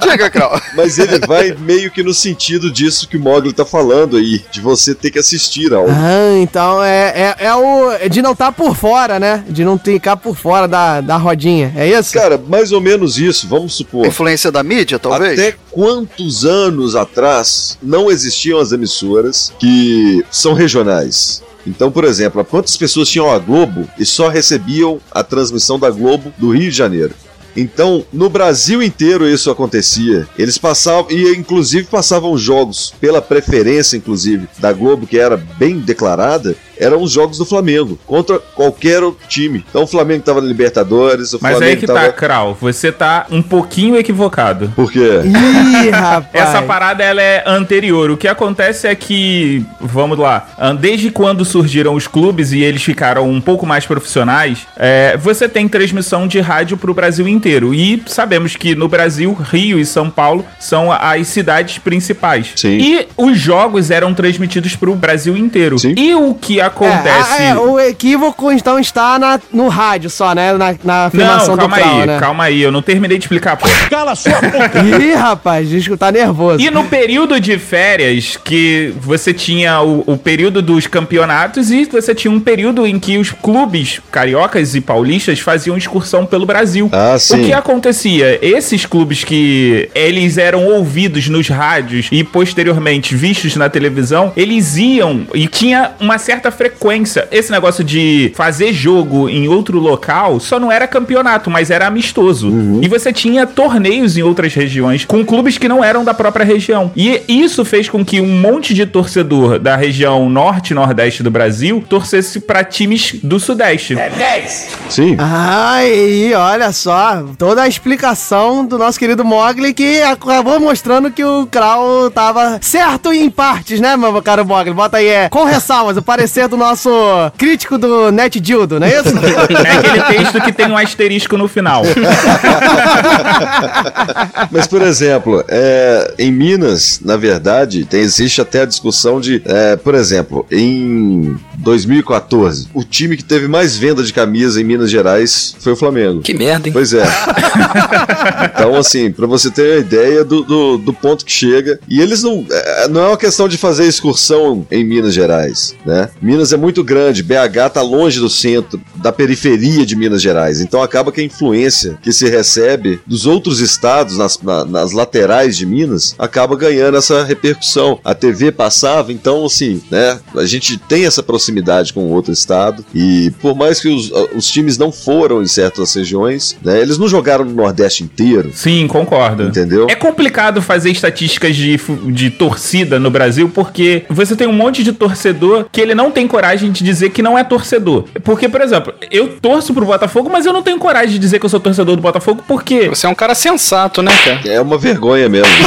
Diga, Krau. Mas ele vai meio que no sentido disso que o Mogli tá falando aí, de você ter que assistir ao. ah, então é, é, é o. é De não estar por fora, né? De não ficar por fora da, da rodinha. É isso? Cara, mais ou menos isso, vamos supor. Influência da mídia, talvez? Até quantos anos atrás não existiam as emissoras que são regionais? Então, por exemplo, quantas pessoas tinham a Globo e só recebiam a transmissão da Globo do Rio de Janeiro? Então, no Brasil inteiro isso acontecia. Eles passavam, e inclusive passavam jogos pela preferência, inclusive, da Globo, que era bem declarada, eram os jogos do Flamengo, contra qualquer outro time. Então o Flamengo tava na Libertadores, o Mas Flamengo aí que tava... tá, Krau. Você tá um pouquinho equivocado. Por quê? Ih, rapaz. Essa parada ela é anterior. O que acontece é que, vamos lá, ah, desde quando surgiram os clubes e eles ficaram um pouco mais profissionais, é, você tem transmissão de rádio pro Brasil inteiro. E sabemos que no Brasil, Rio e São Paulo são as cidades principais. Sim. E os jogos eram transmitidos pro Brasil inteiro. Sim. E o que É, acontece. ah, é, o equívoco então está na, no rádio só, né? Na, na afirmação Não, calma do Krau, aí, né? calma aí, eu não terminei de explicar, pô. Ih, rapaz, diz que tá nervoso. E no período de férias, que você tinha o, o período dos campeonatos e você tinha um período em que os clubes cariocas e paulistas faziam excursão pelo Brasil. Ah, sim. O que acontecia? Esses clubes que eles eram ouvidos nos rádios e posteriormente vistos na televisão, eles iam e tinha uma certa frequência. Esse negócio de fazer jogo em outro local só não era campeonato, mas era amistoso. E você tinha torneios em outras regiões com clubes que não eram da própria região. E isso fez com que um monte de torcedor da região norte e nordeste do Brasil torcesse para times do sudeste. Sim. Ai, olha só, toda a explicação do nosso querido Mogli que acabou mostrando que o Krau tava certo em partes, né, meu caro Mogli? Bota aí, é, com ressalvas, o parecer do nosso crítico do Net Dildo, não é isso? É aquele texto que tem um asterisco no final. Mas, por exemplo, é, em Minas, na verdade, tem, existe até a discussão de, é, por exemplo, em 2014, o time que teve mais venda de camisa em Minas Gerais foi o Flamengo. Que merda, hein? Pois é. então, assim, pra você ter uma ideia do, do, do ponto que chega. E eles não. é, Não é uma questão de fazer excursão em Minas Gerais, né? Minas é muito grande, BH tá longe do centro, da periferia de Minas Gerais. Então acaba que a influência que se recebe dos outros estados, nas, na- nas laterais de Minas, acaba ganhando essa repercussão. A TV passava, então, assim, né? A gente tem essa proximidade com o outro estado. E por mais que os, os times não foram em certas regiões, né? Eles não jogaram no Nordeste inteiro. Sim, concordo. Entendeu? É complicado fazer estatísticas de, de torcida no Brasil porque você tem um monte de torcedor que ele não tem coragem de dizer que não é torcedor. Porque, por exemplo, eu torço pro Botafogo, mas eu não tenho coragem de dizer que eu sou torcedor do Botafogo porque. Você é um cara sensato, né, cara? É uma vergonha mesmo.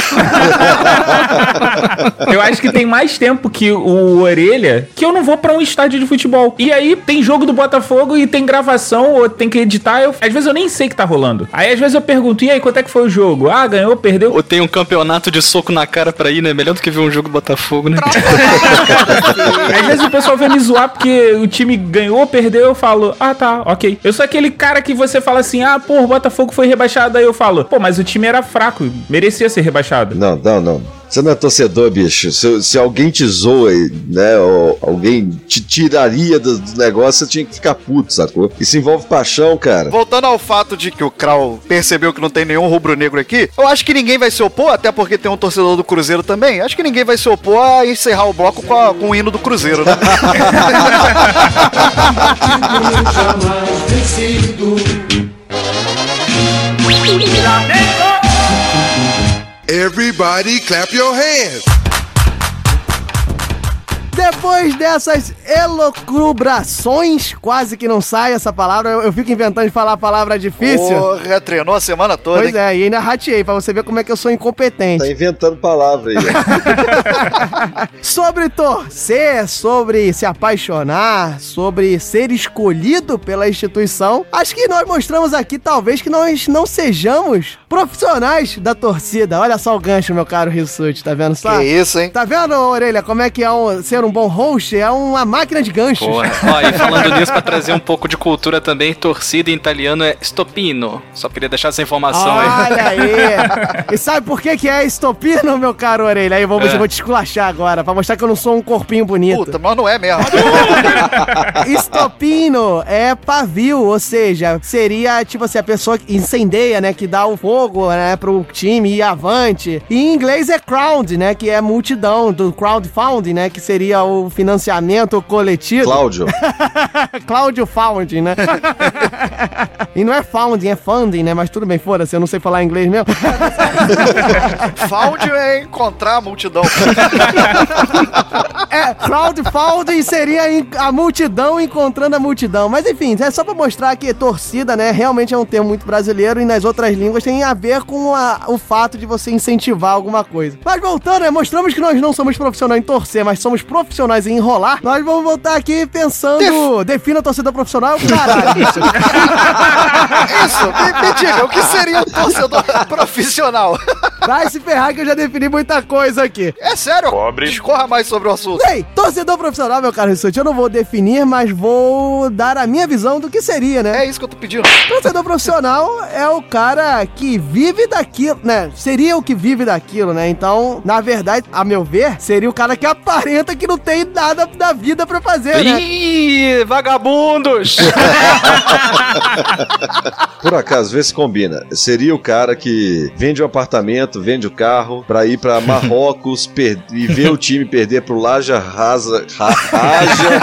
Eu acho que tem mais tempo que o Orelha que eu não vou pra um estádio de futebol. E aí tem jogo do Botafogo e tem gravação ou tem que editar. Eu, às vezes eu nem sei o que tá rolando. Aí às vezes eu pergunto, e aí, quanto é que foi o jogo? Ah, ganhou, perdeu? Ou tem um campeonato de soco na cara pra ir, né? Melhor do que ver um jogo do Botafogo, né? Às vezes o pessoal vem me zoar porque o time ganhou, perdeu, eu falo, ah tá, ok. Eu sou aquele cara que você fala assim, ah, pô, o Botafogo foi rebaixado, aí eu falo, pô, mas o time era fraco, merecia ser rebaixado. Não, não, não. Você não é torcedor, bicho. Se, se alguém te zoa, né? Ou alguém te tiraria do, do negócio, você tinha que ficar puto, sacou? Isso envolve paixão, cara. Voltando ao fato de que o Krau percebeu que não tem nenhum rubro-negro aqui, eu acho que ninguém vai se opor, até porque tem um torcedor do Cruzeiro também. Acho que ninguém vai se opor a encerrar o bloco com, a- com o hino do Cruzeiro, né? Everybody clap your hands. Depois dessas elocubrações, quase que não sai essa palavra, eu, eu fico inventando de falar a palavra difícil. Porra, treinou a semana toda, Pois hein? é, e ainda rateei, pra você ver como é que eu sou incompetente. Tá inventando palavra aí. Sobre torcer, sobre se apaixonar, sobre ser escolhido pela instituição, acho que nós mostramos aqui, talvez, que nós não sejamos profissionais da torcida. Olha só o gancho, meu caro Rissuti, tá vendo só? Que isso, hein? Tá vendo, Orelha, como é que é um- ser um bom host? É uma máquina de ganchos. Porra. Ó, e falando nisso, pra trazer um pouco de cultura também, torcida em italiano é stopino. Só queria deixar essa informação aí. Olha aí! E sabe por que, que é estopino, meu caro Orelha? Aí vou, É. eu vou te esculachar agora, pra mostrar que eu não sou um corpinho bonito. Puta, mas não é mesmo. Estopino é pavio, ou seja, seria tipo assim, a pessoa que incendeia, né? Que dá o fogo, né? Pro time ir avante. E em inglês é crowd, né? Que é multidão, do crowdfunding, né? Que seria o financiamento coletivo. Cláudio. Cláudio Founding, né? e não é founding, é funding, né? Mas tudo bem, foda-se, eu não sei falar inglês mesmo. Found é encontrar a multidão. É, crowdfunding seria a multidão encontrando a multidão. Mas enfim, é só pra mostrar que torcida, né, realmente é um termo muito brasileiro e nas outras línguas tem a ver com a- o fato de você incentivar alguma coisa. Mas voltando, né, mostramos que nós não somos profissionais em torcer, mas somos profissionais em enrolar. Nós vamos voltar aqui pensando. Defina torcedor profissional, caralho. Isso, me, me diga, o que seria um torcedor profissional? Vai se ferrar que eu já defini muita coisa aqui. É sério? Pobre. Discorra mais sobre o assunto. Bem, torcedor profissional, meu caro Rissuti, eu não vou definir, mas vou dar a minha visão do que seria, né? É isso que eu tô pedindo. Torcedor profissional é o cara que vive daquilo, né? Seria o que vive daquilo, né? Então, na verdade, a meu ver, seria o cara que aparenta que não tem nada da vida pra fazer, né? Ih, vagabundos! Por acaso, vê se combina. Seria o cara que vende o apartamento, vende o carro, pra ir pra Marrocos per- e ver o time perder pro Laja Rasa. Ra, Raja.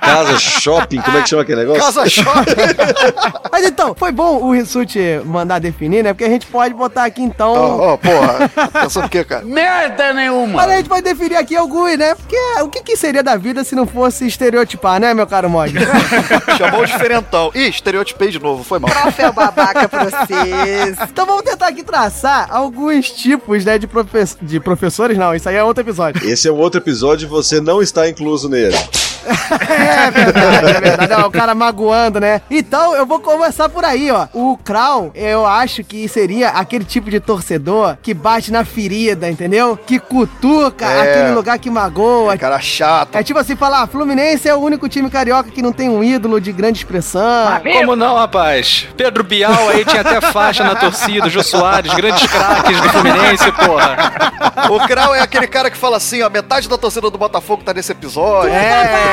Casa Shopping, como é que chama aquele negócio? Casa Shopping. Mas então, foi bom o Rissuti mandar definir, né? Porque a gente pode botar aqui então. Ó, ó, porra. Pensando o quê, cara? Merda nenhuma! Mas a gente pode definir aqui alguns, né? Porque o que, que seria da vida se não fosse estereotipar, né, meu caro Mod? Chamou o diferentão. Ih, estereotipei de novo, foi mal. Troféu babaca pra vocês. então vamos tentar aqui traçar alguns tipos, né, de, profe- de professores. Não, isso aí é outro episódio. Esse é um outro episódio e você não está incluso nele. É verdade, é verdade. Ó, o cara magoando, né? Então, eu vou começar por aí, ó. O Crown, eu acho que seria aquele tipo de torcedor que bate na ferida, entendeu? Que cutuca É. aquele lugar que magoa. Cara chato. É tipo assim, falar, ah, Fluminense é o único time carioca que não tem um ídolo de grande expressão. Como não, rapaz? Pedro Bial aí tinha até faixa na torcida, Jô Soares, grandes craques do Fluminense, porra. O Krau é aquele cara que fala assim, ó, metade da torcida do Botafogo tá nesse episódio. É.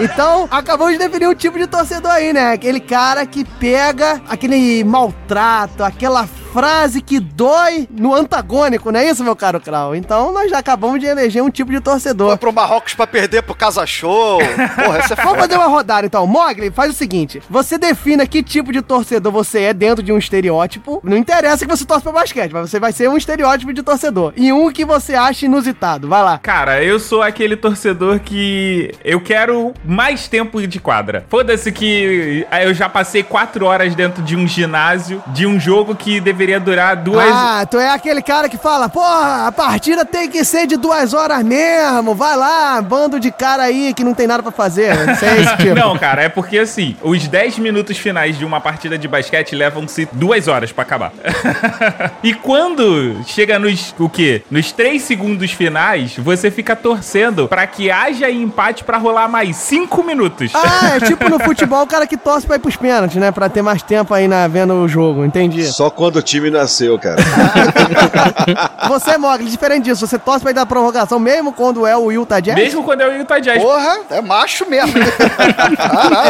Então, acabou de definir um tipo de torcedor aí, né? Aquele cara que pega aquele maltrato, aquela frase que dói no antagônico, não é isso, meu caro Krau? Então, nós já acabamos de eleger um tipo de torcedor. Foi pro Marrocos pra perder pro Casa Show. Porra, essa é Vamos fazer uma rodada então. Mogli, faz o seguinte: você defina que tipo de torcedor você é dentro de um estereótipo. Não interessa que você torce pra basquete, mas você vai ser um estereótipo de torcedor. E um que você acha inusitado. Vai lá. Cara, eu sou aquele torcedor que eu quero mais tempo de quadra. Foda-se que ah, eu já passei quatro horas dentro de um ginásio, de um jogo que deveria durar duas. Ah, tu é aquele cara que fala, porra, a partida tem que ser de duas horas mesmo. Vai lá, bando de cara aí que não tem nada pra fazer. Você é esse tipo. Não, cara, é porque assim, os 10 minutos finais de uma partida de basquete levam-se duas horas pra acabar. e quando chega nos o quê? Nos 3 segundos finais, você fica torcendo pra que haja empate pra rolar mais 5 minutos. Ah, é tipo no futebol o cara que torce pra ir pros pênaltis, né? Pra ter mais tempo aí na, vendo o jogo, entendi. Só quando o time nasceu, cara. Você, Mogli, diferente disso, você torce pra ir dar prorrogação mesmo quando é o Utah Jazz? Mesmo quando é o Utah Jazz. Porra, é macho mesmo.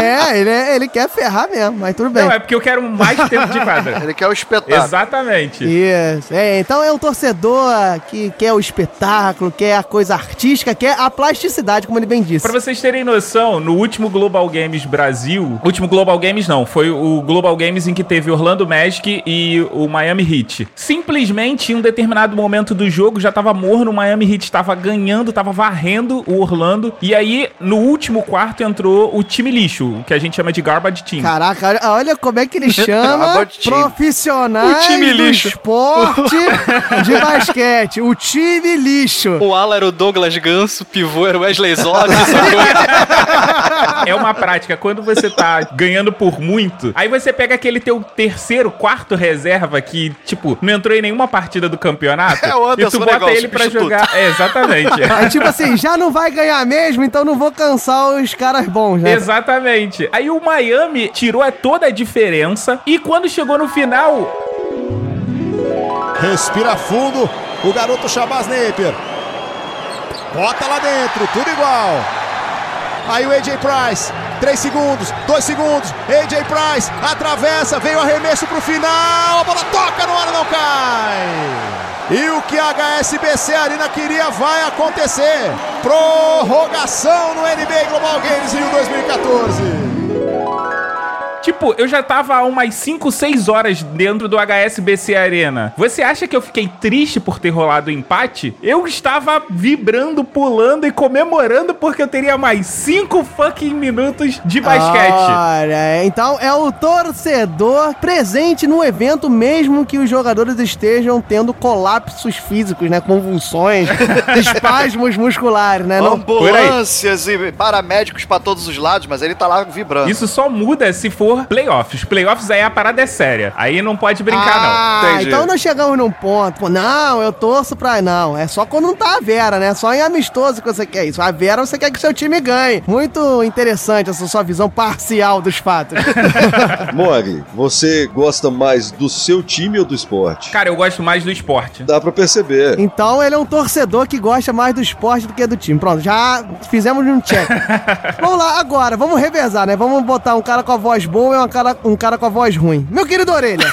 É, ele, é- ele quer ferrar mesmo, mas tudo bem. Não, é porque eu quero mais tempo de quadra. Ele quer o espetáculo. Exatamente. Isso. É, então é um torcedor que quer o espetáculo, quer a coisa artística, quer a plasticidade, como ele bem disse. Pra vocês terem noção, no último Global Games Brasil, último Global Games não, foi o Global Games em que teve Orlando Magic e o Miami Heat. Simplesmente em um determinado momento do jogo já tava morno, o Miami Heat tava ganhando, tava varrendo o Orlando, e aí no último quarto entrou o time lixo, o que a gente chama de garbage team. Caraca, olha, como é que ele chama profissionais O time do lixo. esporte de basquete. O time lixo. O ala era o Douglas Ganso, o pivô era o Wesley Zod? É uma prática. Quando você tá ganhando por muito, aí você pega aquele teu terceiro, quarto reserva que, tipo, não entrou em nenhuma partida do campeonato. É o Anderson e tu bota Negócio, ele pra substituto. jogar. É, exatamente. Aí, tipo assim, já não vai ganhar mesmo, então não vou cansar os caras bons, né? Exatamente. Aí o Miami tirou a- toda a diferença e quando chegou no final, Respira fundo o garoto Shabazz Napier. Bota lá dentro, tudo igual. Aí o AJ Price, 3 segundos, 2 segundos. AJ Price atravessa, veio o arremesso pro final. A bola toca no ar, não cai. E o que a HSBC Arena queria vai acontecer. Prorrogação no NBA Global Games Rio 2014. Tipo, eu já tava há umas 5, 6 horas dentro do HSBC Arena. Você acha que eu fiquei triste por ter rolado o empate? Eu estava vibrando, pulando e comemorando porque eu teria mais 5 fucking minutos de basquete. Olha, então é o torcedor presente no evento, mesmo que os jogadores estejam tendo colapsos físicos, né? Convulsões, espasmos musculares, né? Não, Ambulâncias e paramédicos pra todos os lados, mas ele tá lá vibrando. Isso só muda se for playoffs. Playoffs aí a parada é séria. Aí não pode brincar, ah, não. Entendi. então nós chegamos num ponto. Pô, não, eu torço pra. Não, é só quando não tá a Vera, né? Só em amistoso que você quer isso. A Vera você quer que seu time ganhe. Muito interessante essa sua visão parcial dos fatos. Mori, você gosta mais do seu time ou do esporte? Cara, eu gosto mais do esporte. Dá pra perceber. Então ele é um torcedor que gosta mais do esporte do que do time. Pronto, já fizemos um check. vamos lá, agora, vamos revezar, né? Vamos botar um cara com a voz boa e uma cara, um cara com a voz ruim. Meu querido Orelha.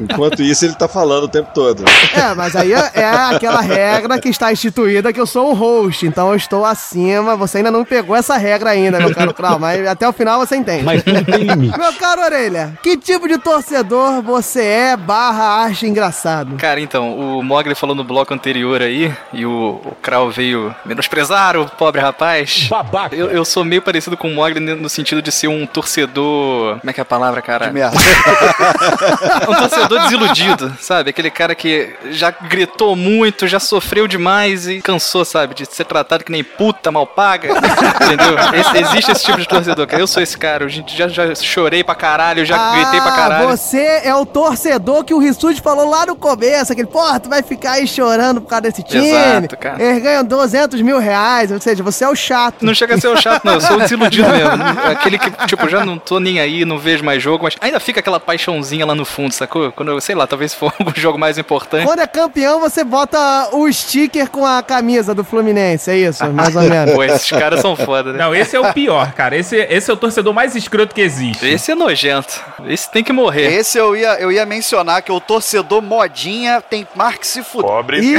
Enquanto isso, ele tá falando o tempo todo. É, mas aí é, é aquela regra que está instituída que eu sou o host, então eu estou acima. Você ainda não pegou essa regra ainda, meu caro Krau, mas até o final você entende. Mas tudo tem limite. Meu caro Orelha, que tipo de torcedor você é barra acha engraçado? Cara, então, o Mogli falou no bloco anterior aí, e o, o Krau veio menosprezar o pobre rapaz. Babaca. Eu, eu sou meio parecido com o Mogli no sentido de ser um torcedor. Como é que é a palavra, cara? De merda. um torcedor desiludido, sabe? Aquele cara que já gritou muito, já sofreu demais e cansou, sabe? De ser tratado que nem puta mal paga. Entendeu? Esse- existe esse tipo de torcedor, cara. Eu sou esse cara. Eu já, já chorei pra caralho, já gritei pra caralho. Ah, você é o torcedor que o Rissuti falou lá no começo, aquele, porra, tu vai ficar aí chorando por causa desse time. Exato, cara. Eles ganham 200 mil reais, ou seja, você é o chato. Não chega a ser o chato, não. Eu sou o desiludido mesmo. Aquele que, tipo, já não tô nem aí, não vejo mais jogo, mas ainda fica aquela paixãozinha lá no fundo, sacou? Quando eu, sei lá, talvez for algum jogo mais importante. Quando é campeão, você bota o sticker com a camisa do Fluminense, é isso, mais ou menos. Pô, esses caras são foda, né? Não, esse é o pior, cara. Esse, esse é o torcedor mais escroto que existe. Esse é nojento. Esse tem que morrer. Esse eu ia, eu ia mencionar que o torcedor modinha tem mais que se fuder. Ih,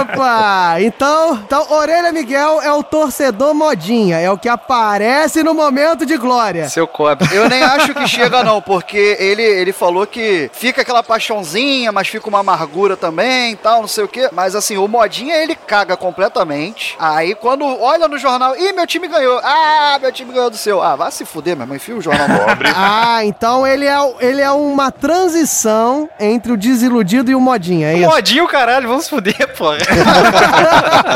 opa! Então, então, Orelha Miguel é o torcedor modinha, é o que aparece no momento de glória. Seu cobre. Eu nem acho que chega, não, porque ele, ele falou que fica aquela paixãozinha, mas fica uma amargura também e tal, não sei o quê. Mas assim, o modinha ele caga completamente. Aí quando olha no jornal, ih, meu time ganhou. Ah, meu time ganhou do seu. Ah, vai se fuder, meu irmão, enfia o jornal ombro. Ah, então ele é, o- ele é uma transição entre o desiludido e o modinha, é isso? Modinho, caralho, vamos se fuder, porra.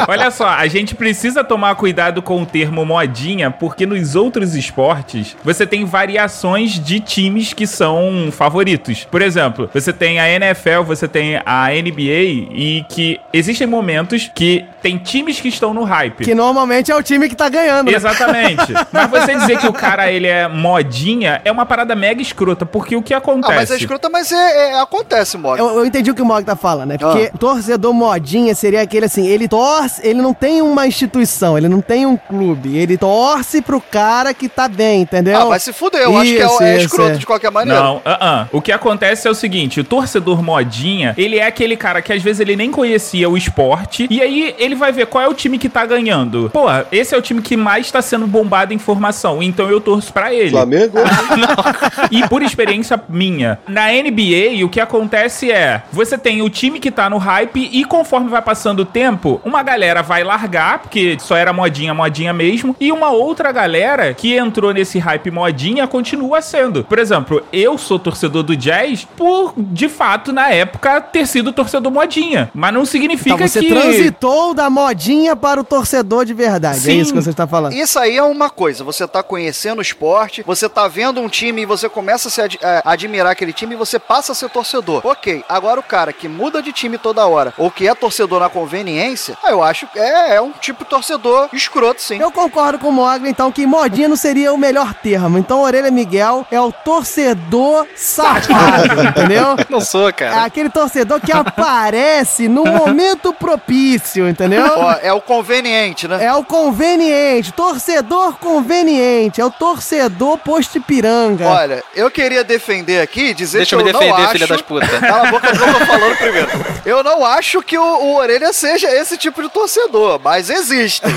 Olha só, a gente precisa tomar cuidado com o termo modinha, porque nos outros esportes você tem variações de times que são favoritos. Por exemplo, você tem a NFL, você tem a NBA e que existem momentos que tem times que estão no hype. Que normalmente é o time que tá ganhando. né? Exatamente. Mas você dizer que o cara ele é modinha é uma parada mega escrota, porque o que Ah, acontece? mas é escrota, mas é, é- acontece, Mog. Eu, eu entendi o que o Mog tá falando, né? Porque Ah. torcedor modinha seria aquele assim, ele torce, ele não tem uma instituição, ele não tem um clube, ele torce pro cara que tá bem, entendeu? Ah, vai se fuder, eu acho que é, Isso, é isso, escroto é. de qualquer maneira. Não, ah, ah. o que acontece é o seguinte: o torcedor modinha, ele é aquele cara que às vezes ele nem conhecia o esporte, e aí ele vai ver qual é o time que tá ganhando. Pô, esse é o time que mais tá sendo bombado em informação, então eu torço pra ele. Flamengo? E por experiência minha, na NBA, o que acontece é: você tem o time que tá no hype, e conforme vai passando o tempo, uma galera vai largar, porque só era modinha, modinha mesmo, e uma outra galera que entrou nesse hype modinha continua sendo. Por exemplo, eu sou torcedor do Jazz por, de fato, na época, ter sido torcedor modinha. Mas não significa Então você que. transitou da modinha para o torcedor de verdade, é Sim. isso que você está falando. Isso aí é uma coisa, você tá conhecendo o esporte, você tá vendo um time e você começa a se ad- eh, admirar aquele time e você passa a ser torcedor. Ok, agora o cara que muda de time toda hora, ou que é torcedor na conveniência, eu acho que é, é um tipo de torcedor escroto, sim. Eu concordo com o Mogli, então, que modinha não seria seria o melhor termo. Então, Orelha Miguel é o torcedor safado, entendeu? Não sou, É cara. aquele torcedor que aparece no momento propício, entendeu? Ó, é o conveniente, né? É o conveniente, torcedor conveniente, é o torcedor posto Ipiranga. Olha, eu queria defender aqui, dizer Deixa que eu eu não defender, acho... filha das putas. Cala a boca, eu tô falando primeiro. Eu não acho que o, o Orelha seja esse tipo de torcedor, mas existe.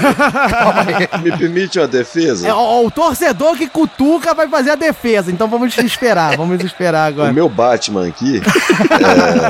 Calma aí. Me permite uma defesa? É o, o torcedor que cutuca vai fazer a defesa, então vamos esperar, vamos esperar O agora. meu Batman aqui,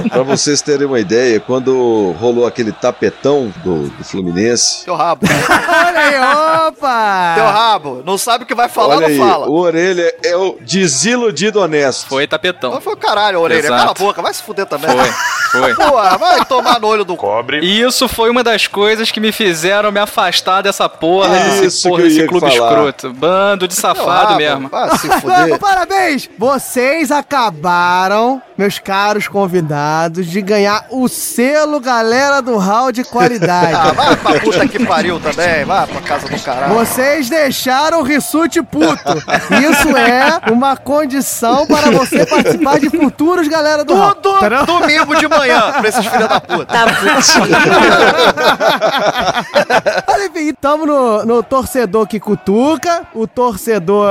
é, pra vocês terem uma ideia, quando rolou aquele tapetão do, do Fluminense, Teu rabo. Olha aí, opa! Teu rabo. Não sabe o que vai falar, olha não aí, fala. o Orelha é o desiludido honesto. Foi tapetão. Foi o caralho, Orelha. Exato. Cala a boca, vai se fuder também. Foi, foi. Porra, vai tomar no olho do Cobre. E isso foi uma das coisas que me fizeram me afastar dessa porra, Isso desse porra, desse clube falar. escroto. Bando de safado rabo. mesmo. Vai se fuder. Parabéns! Vocês acabaram, meus caros convidados, de ganhar o selo Galera do Hall de Ah, qualidade. vai pra puta que pariu também. Vai pra casa do caralho. Vocês deixaram o Rissuti puto. Isso é uma condição para você participar de futuros Galera do Hall. Tudo Entendeu? domingo de manhã pra esses filhos da puta. Tá putinho. Mas enfim, estamos no, no torcedor que cutuca, o torcedor,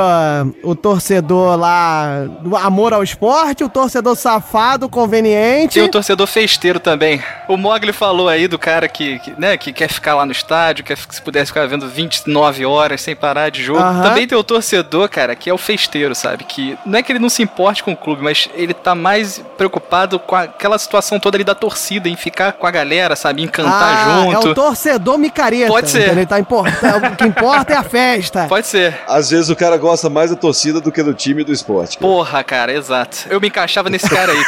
o torcedor lá do amor ao esporte, o torcedor safado, conveniente. Tem o torcedor festeiro também. O Mogli falou aí do cara que, que, né, que quer ficar lá no estádio, quer que se pudesse ficar vendo 29 horas sem parar de jogo. Aham. Também tem o torcedor, cara, que é o festeiro, sabe? Que não é que ele não se importe com o clube, mas ele tá mais preocupado com aquela situação toda ali da torcida, em ficar com a galera, sabe? Em cantar Ah, junto. É o torcedor micareta. Pode ser. Ele tá importando. o que importa é a festa. Pode ser. Às vezes o cara gosta mais da torcida do que do time e do esporte. cara. Porra, cara, exato. Eu me encaixava nesse cara aí.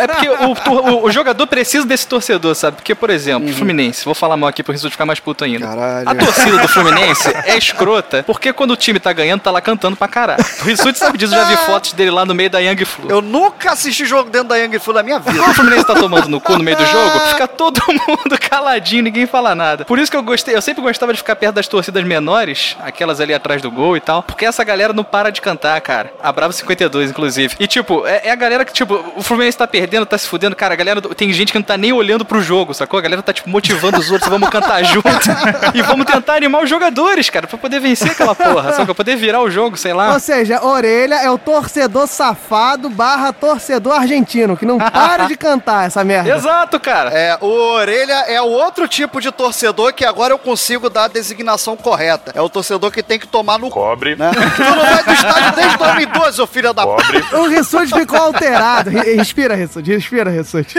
é porque o, o- o jogador precisa desse torcedor, sabe? Porque, por exemplo, Fluminense, vou falar mal aqui pro Rissuti ficar mais puto ainda. Caralho. A torcida do Fluminense é escrota, porque quando o time tá ganhando, tá lá cantando pra caralho. O Rissuti sabe disso, já vi fotos dele lá no meio da Young Flu. Eu nunca assisti jogo dentro da Young Flu na minha vida. Quando o Fluminense tá tomando no cu no meio do jogo, fica todo mundo caladinho, ninguém fala nada. Por isso que eu gostei, eu sempre gostava de ficar perto das torcidas menores, aquelas ali atrás do gol e tal, porque essa galera não para de cantar, cara. A Bravo 52, inclusive. E tipo, é, é a galera que, tipo, o Fluminense tá perdendo, tá se fudendo, cara. A galera, tem gente que não tá nem olhando pro jogo, sacou? A galera tá, tipo, motivando os outros, vamos cantar junto e vamos tentar animar os jogadores, cara, pra poder vencer aquela porra, só pra poder virar o jogo, sei lá. Ou seja, orelha é o torcedor safado barra torcedor argentino, que não para de cantar essa merda. Exato, cara. É, o Orelha é o outro tipo de torcedor que agora eu consigo dar a designação correta. É o torcedor que tem que tomar no. Cobre. né? Tu não vai do estádio desde 2012, ô filho da p... Cobre. O Rissuti ficou alterado. Re- Respira, Rissuti, respira, Rissuti.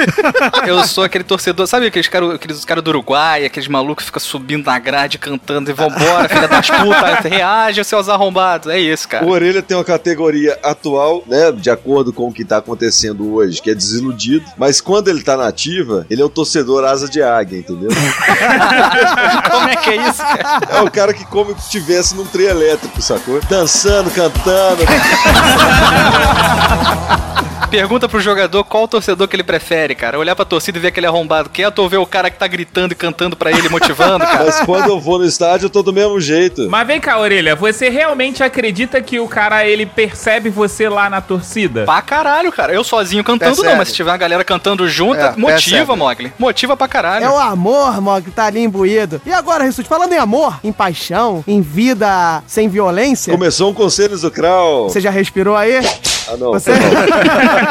Eu sou aquele torcedor, sabe aqueles caras aqueles cara do Uruguai, aqueles malucos que ficam subindo na grade, cantando e vambora, filha das putas, reage, seus arrombados. É isso, cara. O Orelha tem uma categoria atual, né, de acordo com o que tá acontecendo hoje, que é desiludido, mas quando ele tá na ativa, ele é o torcedor asa de águia, entendeu? Como é que é isso, cara? É o cara que como se estivesse num trio elétrico, sacou? Dançando, cantando. Pergunta pro jogador qual torcedor que ele prefere, cara. Olhar pra torcida e ver aquele arrombado quieto ou ver o cara que tá gritando e cantando pra ele, motivando, cara. Mas quando eu vou no estádio, eu tô do mesmo jeito. Mas vem cá, Orelha, você realmente acredita que o cara, ele percebe você lá na torcida? Pra caralho, cara. Eu sozinho cantando Percebe. não, mas se tiver uma galera cantando junto, É, motiva, percebe. Mogli. Motiva pra caralho. É o amor, Mog, que tá ali imbuído. E agora, Rissuti, falando em amor, em paixão, em vida sem violência, Começou um conselho do Krau. você já respirou aí? Ah, não. Você...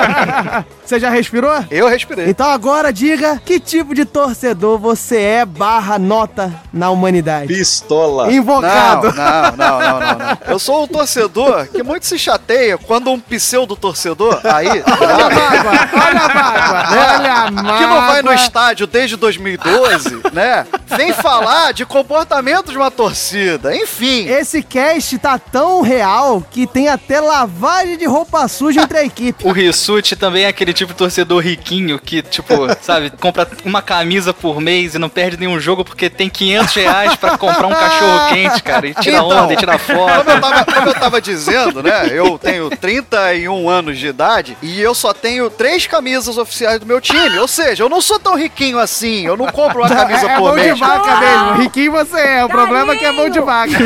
você já respirou? Eu respirei. Então agora diga que tipo de torcedor você é barra nota na humanidade. Pistola. Invocado. Não, não, não, não, não, não. Eu sou o torcedor que muito se chateia quando um pseudo-torcedor aí, Olha a mágoa, olha a mágoa, olha a mágoa. que não vai no estádio desde 2012, né? Vem falar de comportamento de uma torcida. Enfim. Esse cast tá tão real que tem até lavagem de roupa suja entre a equipe. O Rissuti também é aquele tipo de torcedor riquinho que, tipo, sabe, compra uma camisa por mês e não perde nenhum jogo porque tem 500 reais pra comprar um cachorro quente, cara, e tira Então, onda, e tira foto. Como eu, tava, como eu tava dizendo, né? Eu tenho 31 anos de idade e eu só tenho três camisas oficiais do meu time. Ou seja, eu não sou tão riquinho assim, eu não compro uma camisa é, é por mão de mês. vaca mesmo. Riquinho você é. O problema é que é mão de vaca.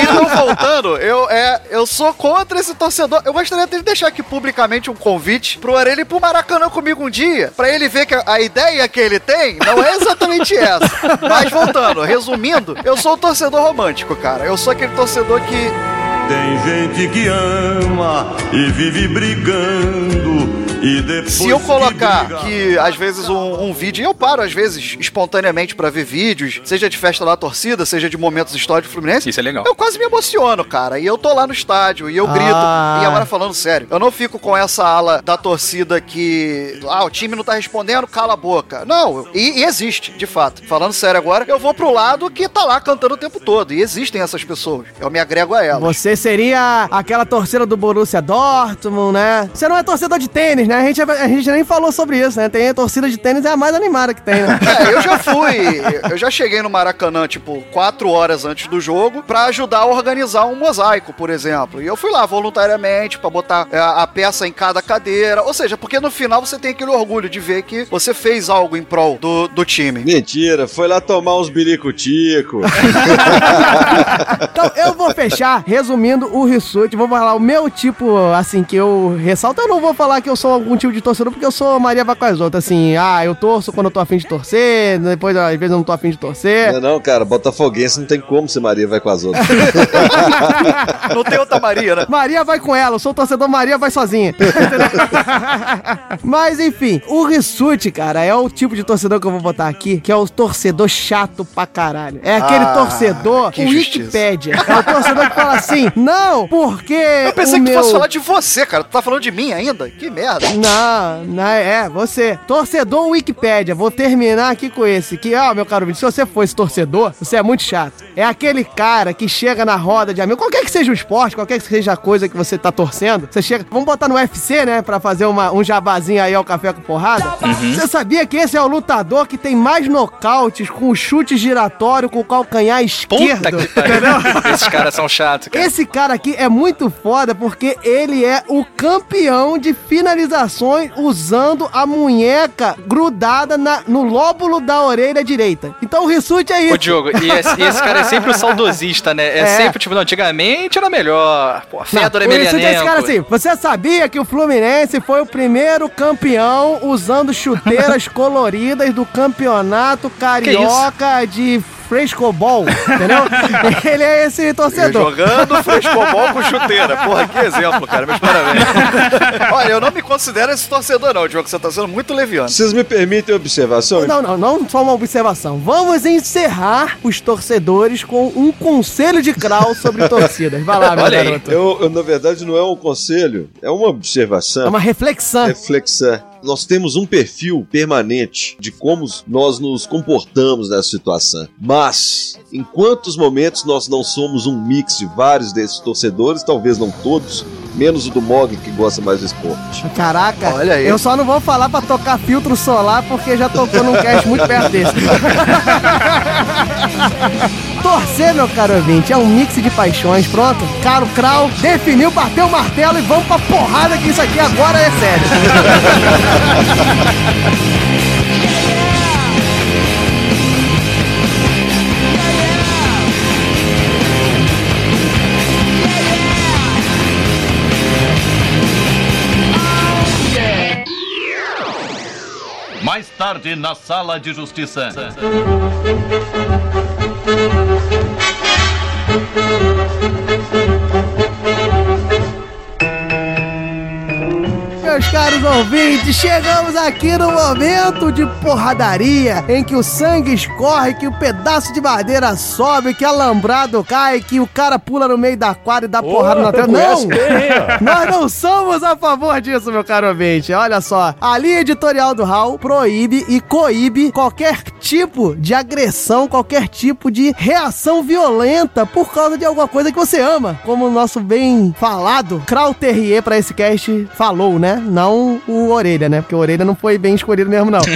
Então, voltando, eu, é, eu sou contra esse torcedor. Eu gostaria até de deixar aqui publicamente um convite pro Arelha ir pro Maracanã comigo um dia, pra ele ver que a, ideia que ele tem não é exatamente essa. Mas voltando, resumindo, eu sou um torcedor romântico, cara. Eu sou aquele torcedor que Tem gente que ama e vive brigando Se eu que colocar briga- que, às vezes, um, um vídeo, e eu paro, às vezes, espontaneamente pra ver vídeos, seja de festa da torcida, seja de momentos históricos do Fluminense. Isso é legal. Eu quase me emociono, cara. E eu tô lá no estádio e eu grito. Ah. E agora falando sério, eu não fico com essa ala da torcida que. Ah, o time não tá respondendo, cala a boca. Não, e, e existe, de fato. Falando sério agora, eu vou pro lado que tá lá cantando o tempo todo. E existem essas pessoas. Eu me agrego a elas. Você seria aquela torcida do Borussia Dortmund, né? Você não é torcedor de tênis, né? A gente, a gente nem falou sobre isso, né? Tem a torcida de tênis, é a mais animada que tem, né? É, eu já fui. Eu já cheguei no Maracanã, tipo, quatro horas antes do jogo, pra ajudar a organizar um mosaico, por exemplo. E eu fui lá voluntariamente pra botar é, a peça em cada cadeira. Ou seja, porque no final você tem aquele orgulho de ver que você fez algo em prol do, do time. Mentira, foi lá tomar uns biricutico. Então eu vou fechar resumindo o Rissuti. Vou falar o meu tipo, assim, que eu ressalto. Eu não vou falar que eu sou algum tipo de torcedor, porque eu sou Maria vai com as outras. Assim, ah, eu torço quando eu tô afim de torcer, depois às vezes eu não tô afim de torcer. Não, não, cara, botafoguense não tem como ser Maria vai com as outras. Não tem outra Maria, né? Maria vai com ela, eu sou torcedor, Maria vai sozinha. Entendeu? Mas enfim, o Rissuti, cara, é o tipo de torcedor que eu vou botar aqui, que é o torcedor chato pra caralho. É aquele Ah, torcedor que Wikipédia. É o torcedor que fala assim, não, porque Eu pensei o que tu meu... fosse falar de você, cara. Tu tá falando de mim ainda? Que merda. Não, não, é, você. Torcedor Wikipédia, vou terminar aqui com esse. Que, ó, meu caro se você fosse torcedor, você é muito chato. É aquele cara que chega na roda de amigo, qualquer que seja o esporte, qualquer que seja a coisa que você tá torcendo, você chega. Vamos botar no UFC, né? Pra fazer uma, um jabazinho aí ao café com porrada. Você sabia que esse é o lutador que tem mais nocautes com chute giratório com o calcanhar esquerdo? Puta que pariu. Esses caras são chatos, cara. Esse cara aqui é muito foda porque ele é o campeão de finalizações usando a munheca grudada na- no lóbulo da orelha direita. Então o Rissuti é isso. Ô, Diogo, e esse, e esse cara é sempre o saudosista, né? É, É. sempre, tipo, não, antigamente era melhor. Pô, Fedor Não, o Rissuti é esse cara Emelianenko. assim. Você sabia que o Fluminense foi o primeiro campeão usando chuteiras coloridas do campeonato carioca de frescobol, entendeu? ele é esse torcedor. Jogando frescobol com chuteira. Porra, que exemplo, cara. Meus parabéns. Olha, eu não me considero esse torcedor, não, Diogo. Você tá sendo muito leviano. Vocês me permitem observação? Não, não, não só uma observação. Vamos encerrar os torcedores com um conselho de Krau sobre torcidas. Vai lá, meu Olha aí. garoto. Eu, eu, na verdade, não é um conselho, é uma observação. É uma reflexão. Reflexão. Nós temos um perfil permanente de como nós nos comportamos nessa situação. Mas, em quantos momentos nós não somos um mix de vários desses torcedores, talvez não todos, menos o do Mog que gosta mais do esporte. Caraca, Olha aí. eu só não vou falar pra tocar filtro solar porque já tocou num cast muito perto desse. Torcer, meu caro ouvinte, é um mix de paixões, pronto. Caro Krau, definiu, bateu o martelo e vamos pra porrada que isso aqui agora é sério. Mais tarde na Sala de Justiça. Ouvintes, chegamos aqui no momento de porradaria, em que o sangue escorre, que o pedaço de madeira sobe, que alambrado cai, que o cara pula no meio da quadra e dá porrada na tela. Não! Nós não somos a favor disso, meu caro ouvinte. Olha só, a linha editorial do HAL proíbe e coíbe qualquer tipo de agressão, qualquer tipo de reação violenta por causa de alguma coisa que você ama. Como o nosso bem falado Krau Terrier pra esse cast falou, né? Não o Orelha, né? Porque o Orelha não foi bem escolhido mesmo, não.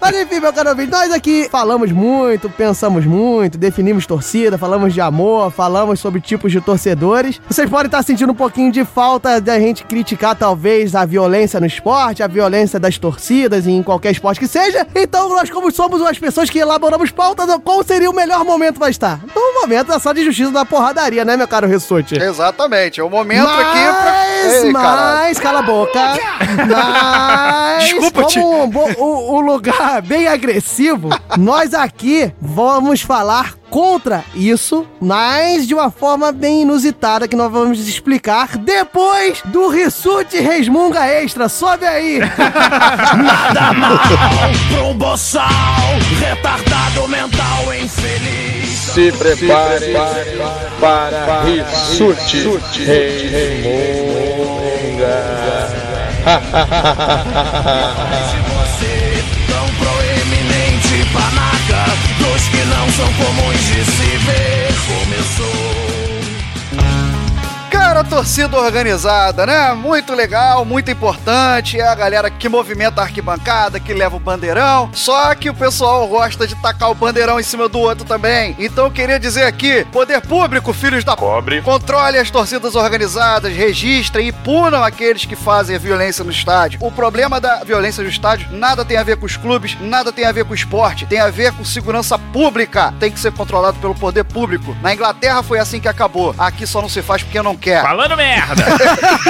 Mas enfim, meu caro ouvinte, nós aqui falamos muito, pensamos muito, definimos torcida, falamos de amor, falamos sobre tipos de torcedores. Vocês podem estar sentindo um pouquinho de falta da gente criticar, talvez, a violência no esporte, a violência das torcidas em qualquer esporte que seja. Então, nós, como somos as pessoas que elaboramos pautas, qual seria o melhor momento vai estar? No momento da sala de justiça da porradaria, né, meu caro Rissuti? Exatamente, é o momento aqui pra. Mas, Ei, caralho. mas, cala a boca. Mas, Desculpa, como um, o, o lugar bem agressivo, nós aqui vamos falar contra isso, mas de uma forma bem inusitada que nós vamos explicar depois do Rissuti Resmunga Extra. Sobe aí! Nada mal pra um boçal, retardado mental infeliz. Se prepare para Rissuti Se são comuns de se ver, torcida organizada, né? Muito legal, muito importante. É a galera que movimenta a arquibancada, que leva o bandeirão. Só que o pessoal gosta de tacar o bandeirão em cima do outro também. Então eu queria dizer aqui: poder público, filhos da pobre, controle as torcidas organizadas, registrem e punam aqueles que fazem a violência no estádio. O problema da violência no estádio nada tem a ver com os clubes, nada tem a ver com o esporte, tem a ver com segurança pública. Tem que ser controlado pelo poder público. Na Inglaterra foi assim que acabou. Aqui só não se faz porque não quer. Falando merda!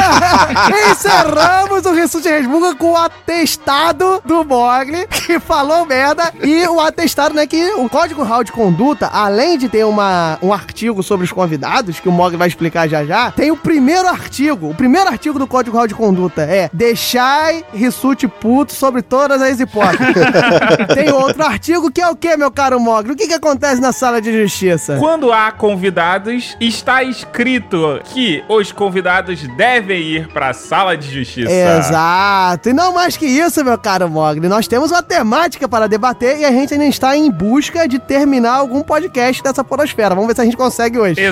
Encerramos o Rissuti Resmunga com o atestado do Mogli, que falou merda, e o atestado, né, que o Código Real de Conduta, além de ter uma, um artigo sobre os convidados, que o Mogli vai explicar já já, tem o primeiro artigo, o primeiro artigo do Código Real de Conduta é Deixai Rissuti puto sobre todas as hipóteses. tem outro artigo que é o que, meu caro Mogli? O que que acontece na sala de justiça? Quando há convidados, está escrito que os convidados devem ir pra sala de justiça. Exato. E não mais que isso, meu caro Mogli. Nós temos uma temática para debater e a gente ainda está em busca de terminar algum podcast dessa porosfera. Vamos ver se a gente consegue hoje.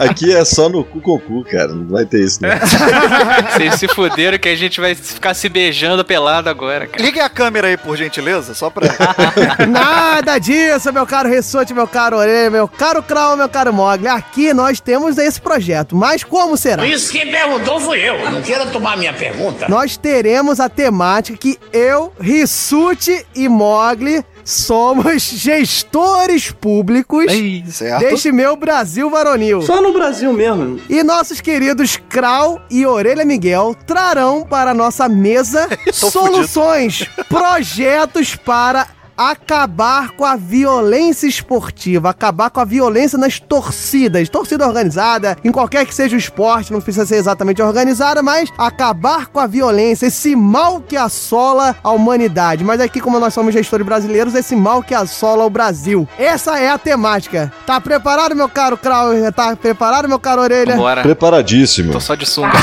Aqui é só no cu com cu, cara. Não vai ter isso, não. Vocês se fuderam que a gente vai ficar se beijando pelado agora, cara. Liguem a câmera aí, por gentileza, só pra. Nada disso, meu caro Rissuti, meu caro Orelha, meu caro Krau, meu caro Mogli. Aqui nós temos esse projeto. Mas como será? Isso quem perguntou fui eu. Não queira tomar minha pergunta. Nós teremos a temática que eu, Rissuti e Mogli somos gestores públicos certo. deste meu Brasil varonil. Só no Brasil mesmo. E nossos queridos Krau e Orelha Miguel trarão para a nossa mesa soluções, projetos para acabar com a violência esportiva, acabar com a violência nas torcidas, torcida organizada, em qualquer que seja o esporte, não precisa ser exatamente organizada, mas acabar com a violência, esse mal que assola a humanidade. Mas aqui, como nós somos gestores brasileiros, esse mal que assola o Brasil. Essa é a temática. Tá preparado, meu caro Krau? Tá preparado, meu caro Orelha? Bora. Preparadíssimo. Tô só de sunga.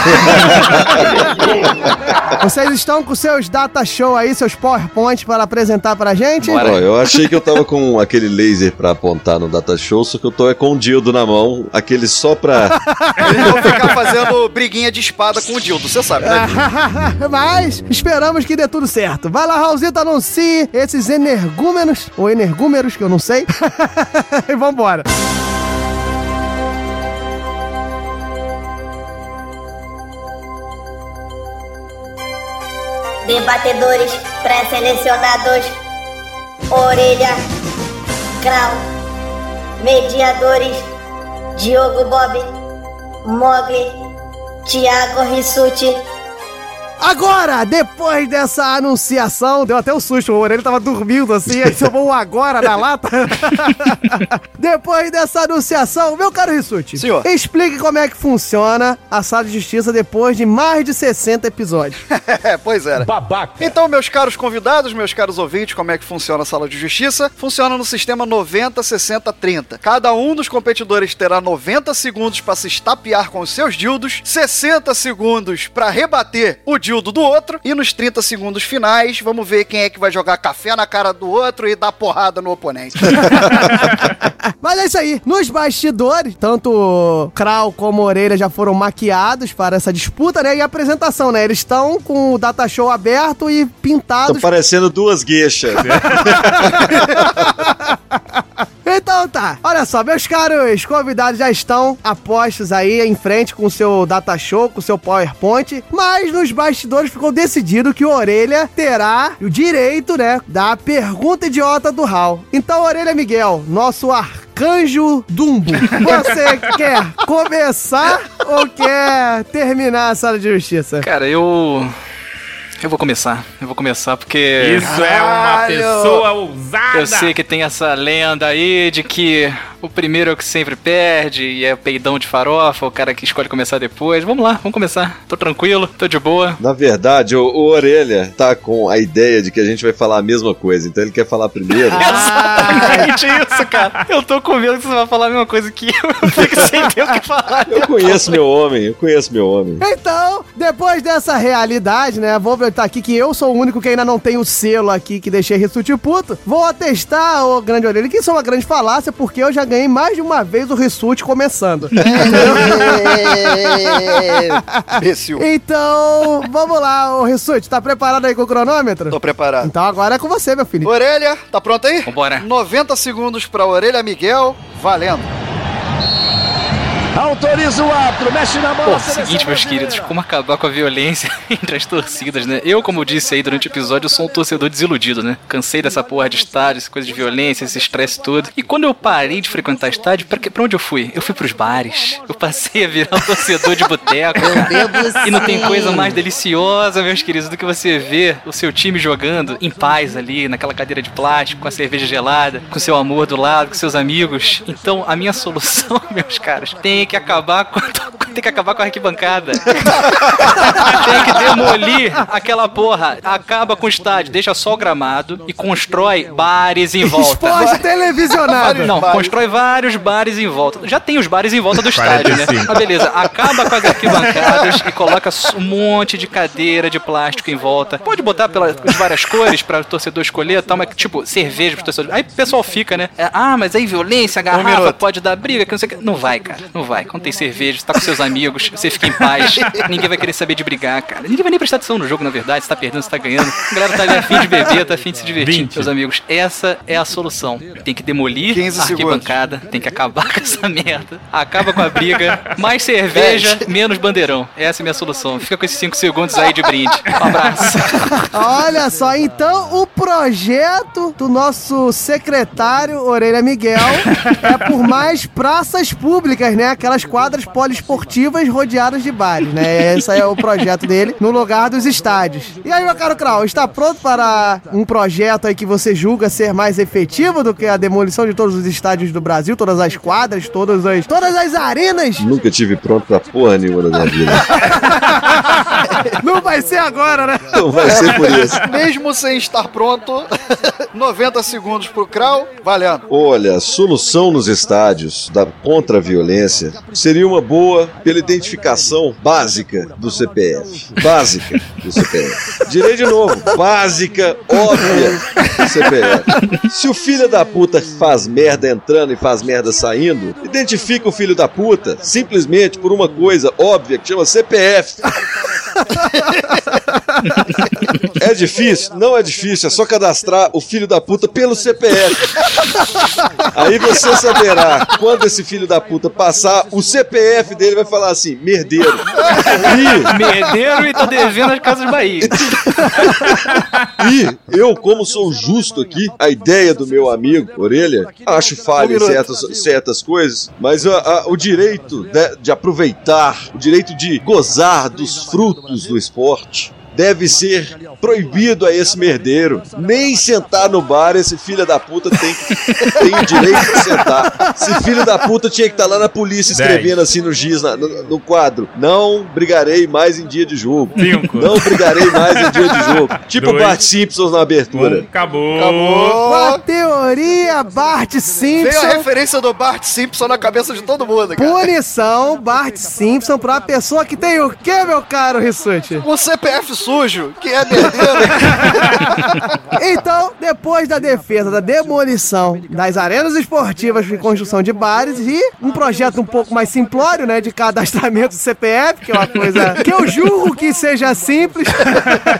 Vocês estão com seus data show aí, seus PowerPoint para apresentar pra gente? Ó, eu achei que eu tava com aquele laser pra apontar no data show, só que eu tô é com o dildo na mão, aquele só pra. Eles vão ficar fazendo briguinha de espada com o Dildo, você sabe, né? Mas esperamos que dê tudo certo. Vai lá, Raulzito, anuncie esses energúmenos, ou energúmeros, que eu não sei. e vambora. Debatedores pré-selecionados. Orelha. Grau. Mediadores. Diogo Bob. Mogli. Thiago Rissuti. Agora, depois dessa anunciação, deu até um susto, o Orelha tava dormindo assim, aí tomou um agora na lata. depois dessa anunciação, meu caro Rissuti, Senhor. explique como é que funciona a sala de justiça depois de mais de 60 episódios. Pois era. Babaca. Então, meus caros convidados, meus caros ouvintes, como é que funciona a sala de justiça? Funciona no sistema 90, 60, 30. Cada um dos competidores terá 90 segundos para se estapear com os seus dildos, 60 segundos para rebater o dildo dildo do outro. E nos 30 segundos finais, vamos ver quem é que vai jogar café na cara do outro e dar porrada no oponente. Mas é isso aí. Nos bastidores, tanto Krau como Orelha já foram maquiados para essa disputa, né? E a apresentação, né? Eles estão com o data show aberto e pintados. Tô parecendo duas gueixas. Então tá, olha só, meus caros convidados já estão apostos aí em frente com o seu data show, com o seu PowerPoint, mas nos bastidores ficou decidido que o Orelha terá o direito, né, da pergunta idiota do Hal. Então, Orelha Miguel, nosso arcanjo Dumbo, você quer começar ou quer terminar a sala de justiça? Cara, eu. Eu vou começar. Eu vou começar porque. Isso é uma pessoa ousada. Eu sei que tem essa lenda aí de que o primeiro é o que sempre perde e é peidão de farofa, o cara que escolhe começar depois. Vamos lá, vamos começar. Tô tranquilo, tô de boa. Na verdade, o, o Orelha tá com a ideia de que a gente vai falar a mesma coisa, então ele quer falar primeiro. Exatamente isso, cara. Eu tô com medo que você vai falar a mesma coisa que eu. Eu fico sem ter o que falar. Eu conheço meu homem, eu conheço meu homem. Então, depois dessa realidade, né? Vou aproveitar aqui que eu sou o único que ainda não tem o selo aqui que deixei Rissuti puto. Vou atestar, ô grande orelha, que isso é uma grande falácia, porque eu já ganhei mais de uma vez o Rissuti começando. Então, vamos lá, ô Rissuti, tá preparado aí com o cronômetro? Tô preparado. Então agora é com você, meu filho. Orelha, tá pronto aí? Vambora. 90 segundos pra Orelha Miguel, valendo. Autoriza o árbitro, mexe na bola. Pô, seguinte, meus queridos, como acabar com a violência entre as torcidas, né? Eu, como eu disse aí durante o episódio, eu sou um torcedor desiludido, né? Cansei dessa porra de estádio, essa coisa de violência, esse estresse todo. E quando eu parei de frequentar estádio, pra, que, pra onde eu fui? Eu fui pros bares. Eu passei a virar um torcedor de boteco. E não tem coisa mais deliciosa, meus queridos, do que você ver o seu time jogando em paz ali, naquela cadeira de plástico, com a cerveja gelada, com seu amor do lado, com seus amigos. Então, a minha solução, meus caras, tem que acabar com. Tem que acabar com a arquibancada. tem que demolir aquela porra. Acaba com o estádio, deixa só o gramado e constrói bares em volta. Esporte televisionado. Não, constrói vários bares em volta. Já tem os bares em volta do estádio, né? 45. Mas beleza, acaba com as arquibancadas e coloca um monte de cadeira de plástico em volta. Pode botar pelas várias cores para o torcedor escolher, tal, mas tipo, cerveja pro torcedor. Aí o pessoal fica, né? É, ah, mas aí violência, garrafa, minuto. pode dar briga, que não sei o que. Não vai, cara. Não vai. Quando tem cerveja, você tá com seus amigos, você fica em paz. Ninguém vai querer saber de brigar, cara. Ninguém vai nem prestar atenção no jogo, na verdade. Você tá perdendo, você tá ganhando. A galera tá ali afim de beber, tá afim de se divertir, 20. meus amigos. Essa é a solução. Tem que demolir 15 a segundos. arquibancada, tem que acabar com essa merda. Acaba com a briga. Mais cerveja, menos bandeirão. Essa é a minha solução. Fica com esses 5 segundos aí de brinde. Um abraço. Olha só, então o projeto do nosso secretário Orelha Miguel é por mais praças públicas, né? Aquelas quadras poliesportivas rodeadas de bares, né? Esse é o projeto dele no lugar dos estádios. E aí, meu caro Krau, está pronto para um projeto aí que você julga ser mais efetivo do que a demolição de todos os estádios do Brasil, todas as quadras, todas as, todas as arenas? Nunca tive pronto pra porra nenhuma na minha vida. Não vai ser agora, né? Não vai ser por isso. Mesmo sem estar pronto, 90 segundos pro Krau, valendo. Olha, solução nos estádios da contra a violência seria uma boa pela identificação básica do CPF. Básica do CPF. Direi de novo, básica, óbvia do CPF. Se o filho da puta faz merda entrando e faz merda saindo, identifica o filho da puta simplesmente por uma coisa óbvia que chama CPF. É difícil? Não é difícil, é só cadastrar o filho da puta pelo CPF. Aí você saberá quando esse filho da puta passar, o CPF dele vai falar assim: merdeiro. E, Merdeiro e tá devendo as casas Bahia. e eu, como sou justo aqui, a ideia do meu amigo Orelha, acho falha em certas, certas coisas, mas a- a- o direito de, de aproveitar, o direito de gozar dos frutos do esporte deve ser proibido a esse merdeiro. Nem sentar no bar esse filho da puta tem, tem o direito de sentar. Esse filho da puta tinha que estar lá na polícia escrevendo assim no giz, na- no, no quadro. Não brigarei mais em dia de jogo. Cinco. Não brigarei mais em dia de jogo. Tipo Dois. Bart Simpsons na abertura. Acabou. Com a teoria Bart Veio a Simpson. referência do Bart Simpson na cabeça de todo mundo, cara. Punição Bart Simpson pra pessoa que tem o quê, meu caro Rissuti? O CPF sujo, que é merdeiro. Então, depois da defesa da demolição das arenas esportivas de construção de bares e um projeto um pouco mais simplório, né, de cadastramento do CPF, que é uma coisa que eu julgo que seja simples,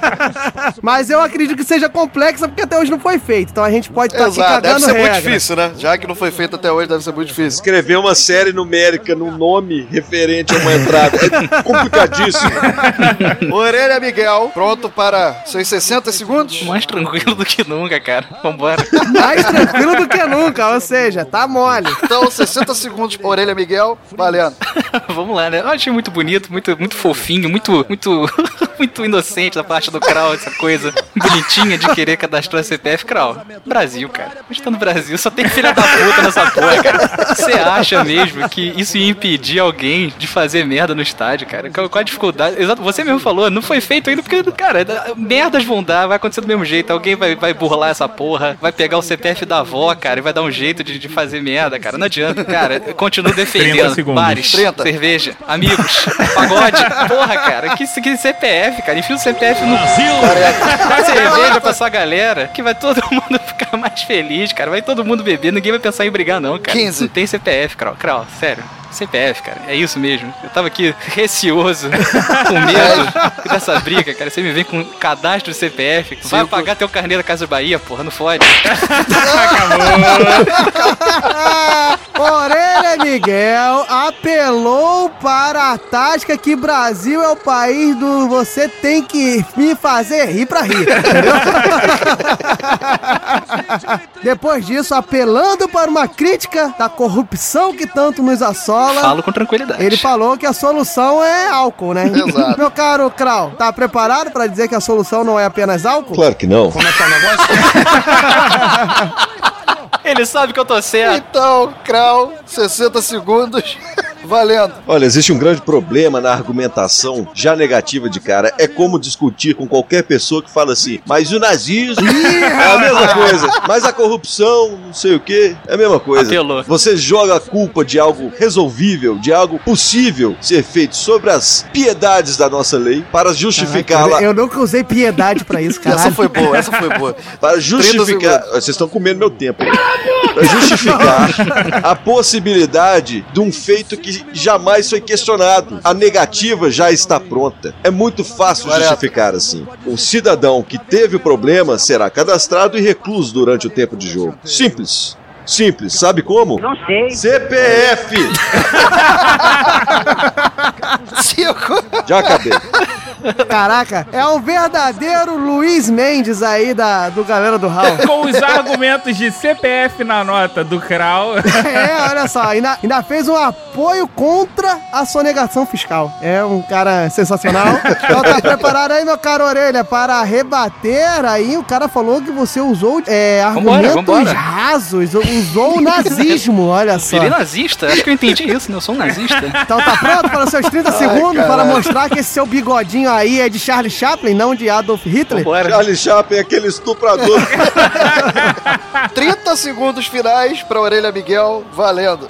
mas eu acredito que seja complexa porque até hoje não foi feito. Então a gente pode estar aqui Exato, deve cagando ser regra. muito difícil, né? Já que não foi feito até hoje, deve ser muito difícil. Escrever uma série numérica num nome referente a uma entrada é complicadíssimo. Orelha Miguel, pronto para seus 60 segundos? Mais tranquilo do que nunca, cara. Vambora. Mais tranquilo do que nunca, ou seja, tá mole. Então, 60 segundos para Orelha Miguel, valendo. Vamos lá, né? Eu achei muito bonito, muito, muito fofinho, muito, muito, muito inocente da parte do Krau, essa coisa bonitinha de querer cadastrar CPF. Krau, Brasil, cara. A gente tá no Brasil, só tem filha da puta nessa porra, cara. Você acha mesmo que isso ia impedir alguém de fazer merda no estádio, cara? Qual, qual a dificuldade? Exato, você mesmo falou, não foi feito ainda porque, cara, merdas vão dar, vai acontecer do mesmo jeito. Alguém vai, vai burlar essa porra, vai pegar o CPF da avó, cara, e vai dar um jeito de, de fazer merda, cara. Não adianta, cara. Eu continuo 30 defendendo. segundos. Bares, 30. Cerveja, amigos, pagode. Porra, cara, que, que CPF, cara. Enfia o CPF no Dá cerveja pra essa galera, que vai todo mundo ficar mais feliz, cara. Vai todo mundo beber, ninguém vai pensar em brigar, não, cara. 15. Não tem CPF, Krau. Krau, sério. CPF, cara. É isso mesmo. Eu tava aqui receoso, com medo dessa briga, cara. Você me vem com cadastro CPF. Vai pagar teu carnê da Casa Bahia, porra. Não fode. Orelha Miguel apelou para a tática que Brasil é o país do você tem que me fazer rir pra rir. Depois disso, apelando para uma crítica da corrupção que tanto nos assola. Falo com tranquilidade. Ele falou que a solução é álcool, né? Exato. Meu caro Krau, tá preparado para dizer que a solução não é apenas álcool? Claro que não. Ele sabe que eu tô certo. Então, Krau, 60 segundos, valendo. Olha, existe um grande problema na argumentação já negativa de cara. É como discutir com qualquer pessoa que fala assim, mas o nazismo é a mesma coisa, mas a corrupção, não sei o que, é a mesma coisa. Apelou. Você joga a culpa de algo resolvível, de algo possível ser feito sobre as piedades da nossa lei para justificá-la. Eu nunca usei piedade pra isso, cara. Essa foi boa, essa foi boa. Para justificar. Vocês estão comendo meu tempo. Para justificar a possibilidade de um feito que jamais foi questionado. A negativa já está pronta. É muito fácil Correto. justificar assim. O cidadão que teve o problema será cadastrado e recluso durante o tempo de jogo. Simples. Simples. Sabe como? Não sei. CPF! Cinco. Já acabei. Caraca, é um verdadeiro Luiz Mendes aí da, do galera do Raul. Com os argumentos de CPF na nota do Krau. É, olha só, ainda, ainda fez um apoio contra a sonegação fiscal. É um cara sensacional. Então tá preparado aí, meu caro Orelha, para rebater aí. O cara falou que você usou é, argumentos vambora. rasos, usou o nazismo, olha só. Virei nazista? Acho que eu entendi isso, né? Eu sou um nazista. Então tá pronto para os seus 30 segundos para mostrar que esse seu bigodinho aí é de Charlie Chaplin, não de Adolf Hitler? Bora. Charlie Chaplin é aquele estuprador. 30 segundos finais para Orelha Miguel, valendo.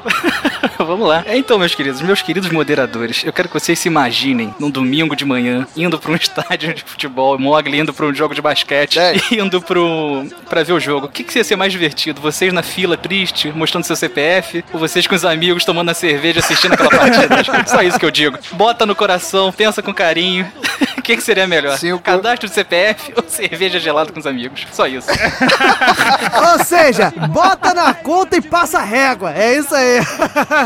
Vamos lá. É, Então, meus queridos, meus queridos moderadores, eu quero que vocês se imaginem num domingo de manhã, indo pra um estádio de futebol, Mogli indo pra um jogo de basquete, Dez. indo pro, pra ver o jogo. O que, que ia ser mais divertido? Vocês na fila, triste, mostrando seu CPF, ou vocês com os amigos tomando a cerveja, assistindo aquela partida? É Só isso que eu digo. Bota no coração, pensa com carinho. O que, que seria melhor? Cinco. Cadastro de CPF ou cerveja gelada com os amigos? Só isso. Ou seja, bota na conta e passa a régua. É isso aí.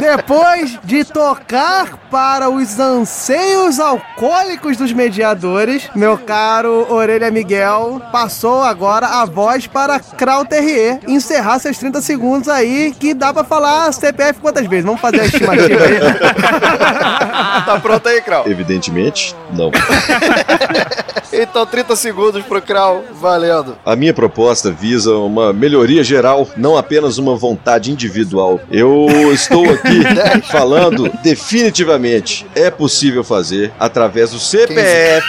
Depois de tocar para os anseios alcoólicos dos mediadores, meu caro Orelha Miguel passou agora a voz para Krau Terrier encerrar seus 30 segundos aí, que dá pra falar CPF quantas vezes? Vamos fazer a estimativa aí. tá pronto aí, Krau? Evidentemente, não. Então, 30 segundos pro Krau, valendo. A minha proposta visa uma melhoria geral, não apenas uma vontade individual. Eu estou aqui falando definitivamente é possível fazer através do CPF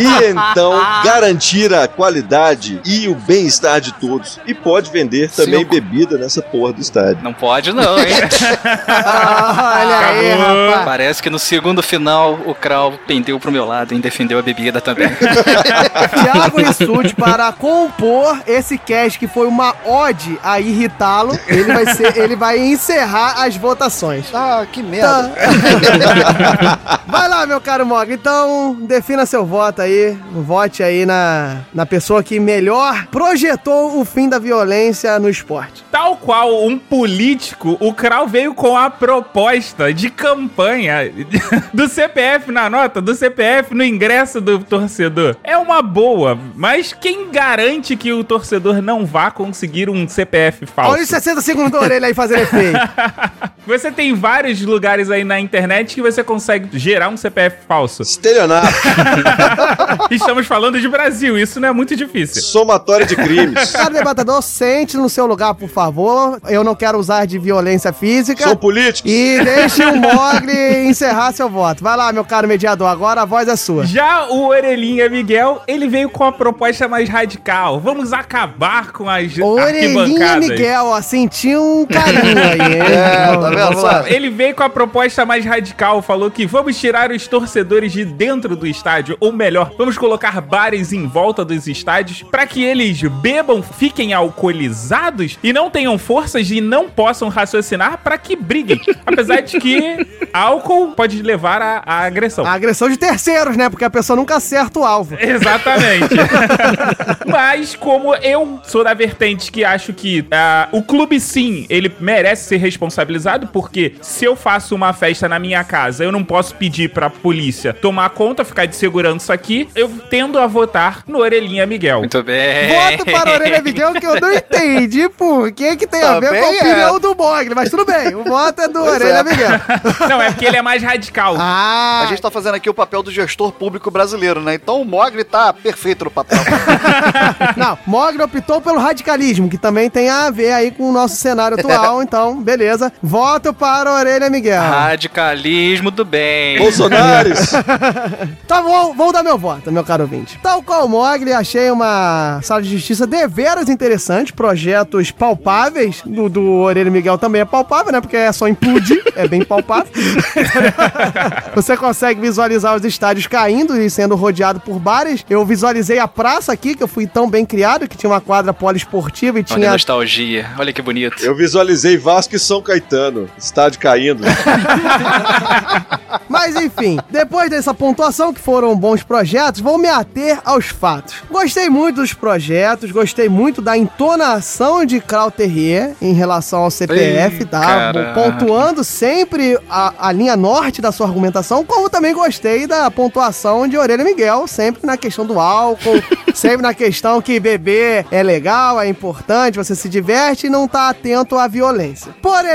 e então garantir a qualidade e o bem-estar de todos. E pode vender também Cinco. bebida nessa porra do estádio. Não pode não, hein? Olha aí, rapaz. Parece que no segundo final o Krau pendeu pro meu lado e defendeu a bebida também. Thiago Rissuti, para compor esse cast que foi uma ode a irritá-lo, ele vai ser, ele vai encerrar as votações. Ah, que merda. Vai lá, meu caro Mog. Então, defina seu voto aí. Vote aí na, na pessoa que melhor projetou o fim da violência no esporte. Tal qual um político, o Krau veio com a proposta de campanha do CPF na nota, do CPF no ingresso do torcedor. É uma boa, mas quem garante que o torcedor não vá conseguir um CPF falso? Olha os 60 segundos da orelha aí fazendo efeito. Você tem vários lugares aí na internet que você consegue gerar um CPF falso. Estelionato. Estamos falando de Brasil, isso não é muito difícil. Somatória de crimes. Cara debatedor, sente no seu lugar, por favor. Eu não quero usar de violência física. Sou político. E deixe o Mogli encerrar seu voto. Vai lá, meu caro mediador, agora a voz é sua. Já o Orelhinha Miguel, ele veio com a proposta mais radical. Vamos acabar com as Orelhinha arquibancadas. Miguel, ó, senti um carinho aí, hein? É, tá vendo só? lá. Ele veio com a proposta mais radical, falou que vamos tirar os torcedores de dentro do estádio, ou melhor, vamos colocar bares em volta dos estádios para que eles bebam, fiquem alcoolizados e não tenham forças e não possam raciocinar para que briguem. Apesar de que álcool pode levar à, à agressão. A agressão de terceiros, né? Porque a pessoa nunca acerta o alvo. Exatamente. Mas como eu sou da vertente que acho que ah, o clube sim, ele merece ser responsabilizado, porque se eu faço uma festa na minha casa, eu não posso pedir pra polícia tomar conta, ficar de segurança aqui, eu tendo a votar no Orelhinha Miguel. Muito bem. Voto para a Orelha Miguel que eu não entendi por que que tem a ver com a Também é. opinião do Mogli. Mas tudo bem, o voto é do Pois Orelha é. Miguel. Não, é porque ele é mais radical. Ah, A gente tá fazendo aqui o papel do gestor público brasileiro, né? Então o Mogli tá perfeito no papel. não, Mogli optou pelo radicalismo, que também tem a ver aí com o nosso cenário atual, então, beleza. Voto para a Orelha Miguel. Radicalismo do bem. Bolsonares. Tá bom, vou dar meu voto, meu caro ouvinte. Tal qual o Mogli, achei uma sala de justiça deveras interessante, projetos palpáveis. Do, do Orelha Miguel também é palpável, né? Porque é só implodir, é bem palpável. Você consegue visualizar os estádios caindo e sendo rodeado por bares. Eu visualizei a praça aqui, que eu fui tão bem criado, que tinha uma quadra poliesportiva e Olha a tinha nostalgia. Olha que bonito. Eu visualizei Vasco e São Caetano. Estádio caindo. Mas enfim, depois dessa pontuação, que foram bons projetos, vou me ater aos fatos. Gostei muito dos projetos, gostei muito da entonação de Kraut Terrier em relação ao CPF, Ih, tá? caraca. Pontuando sempre a, a linha norte da sua argumentação, como também gostei da pontuação de Orelha Miguel, sempre na questão do álcool, sempre na questão que beber é legal, é importante, você se diverte e não tá atento à violência. Porém,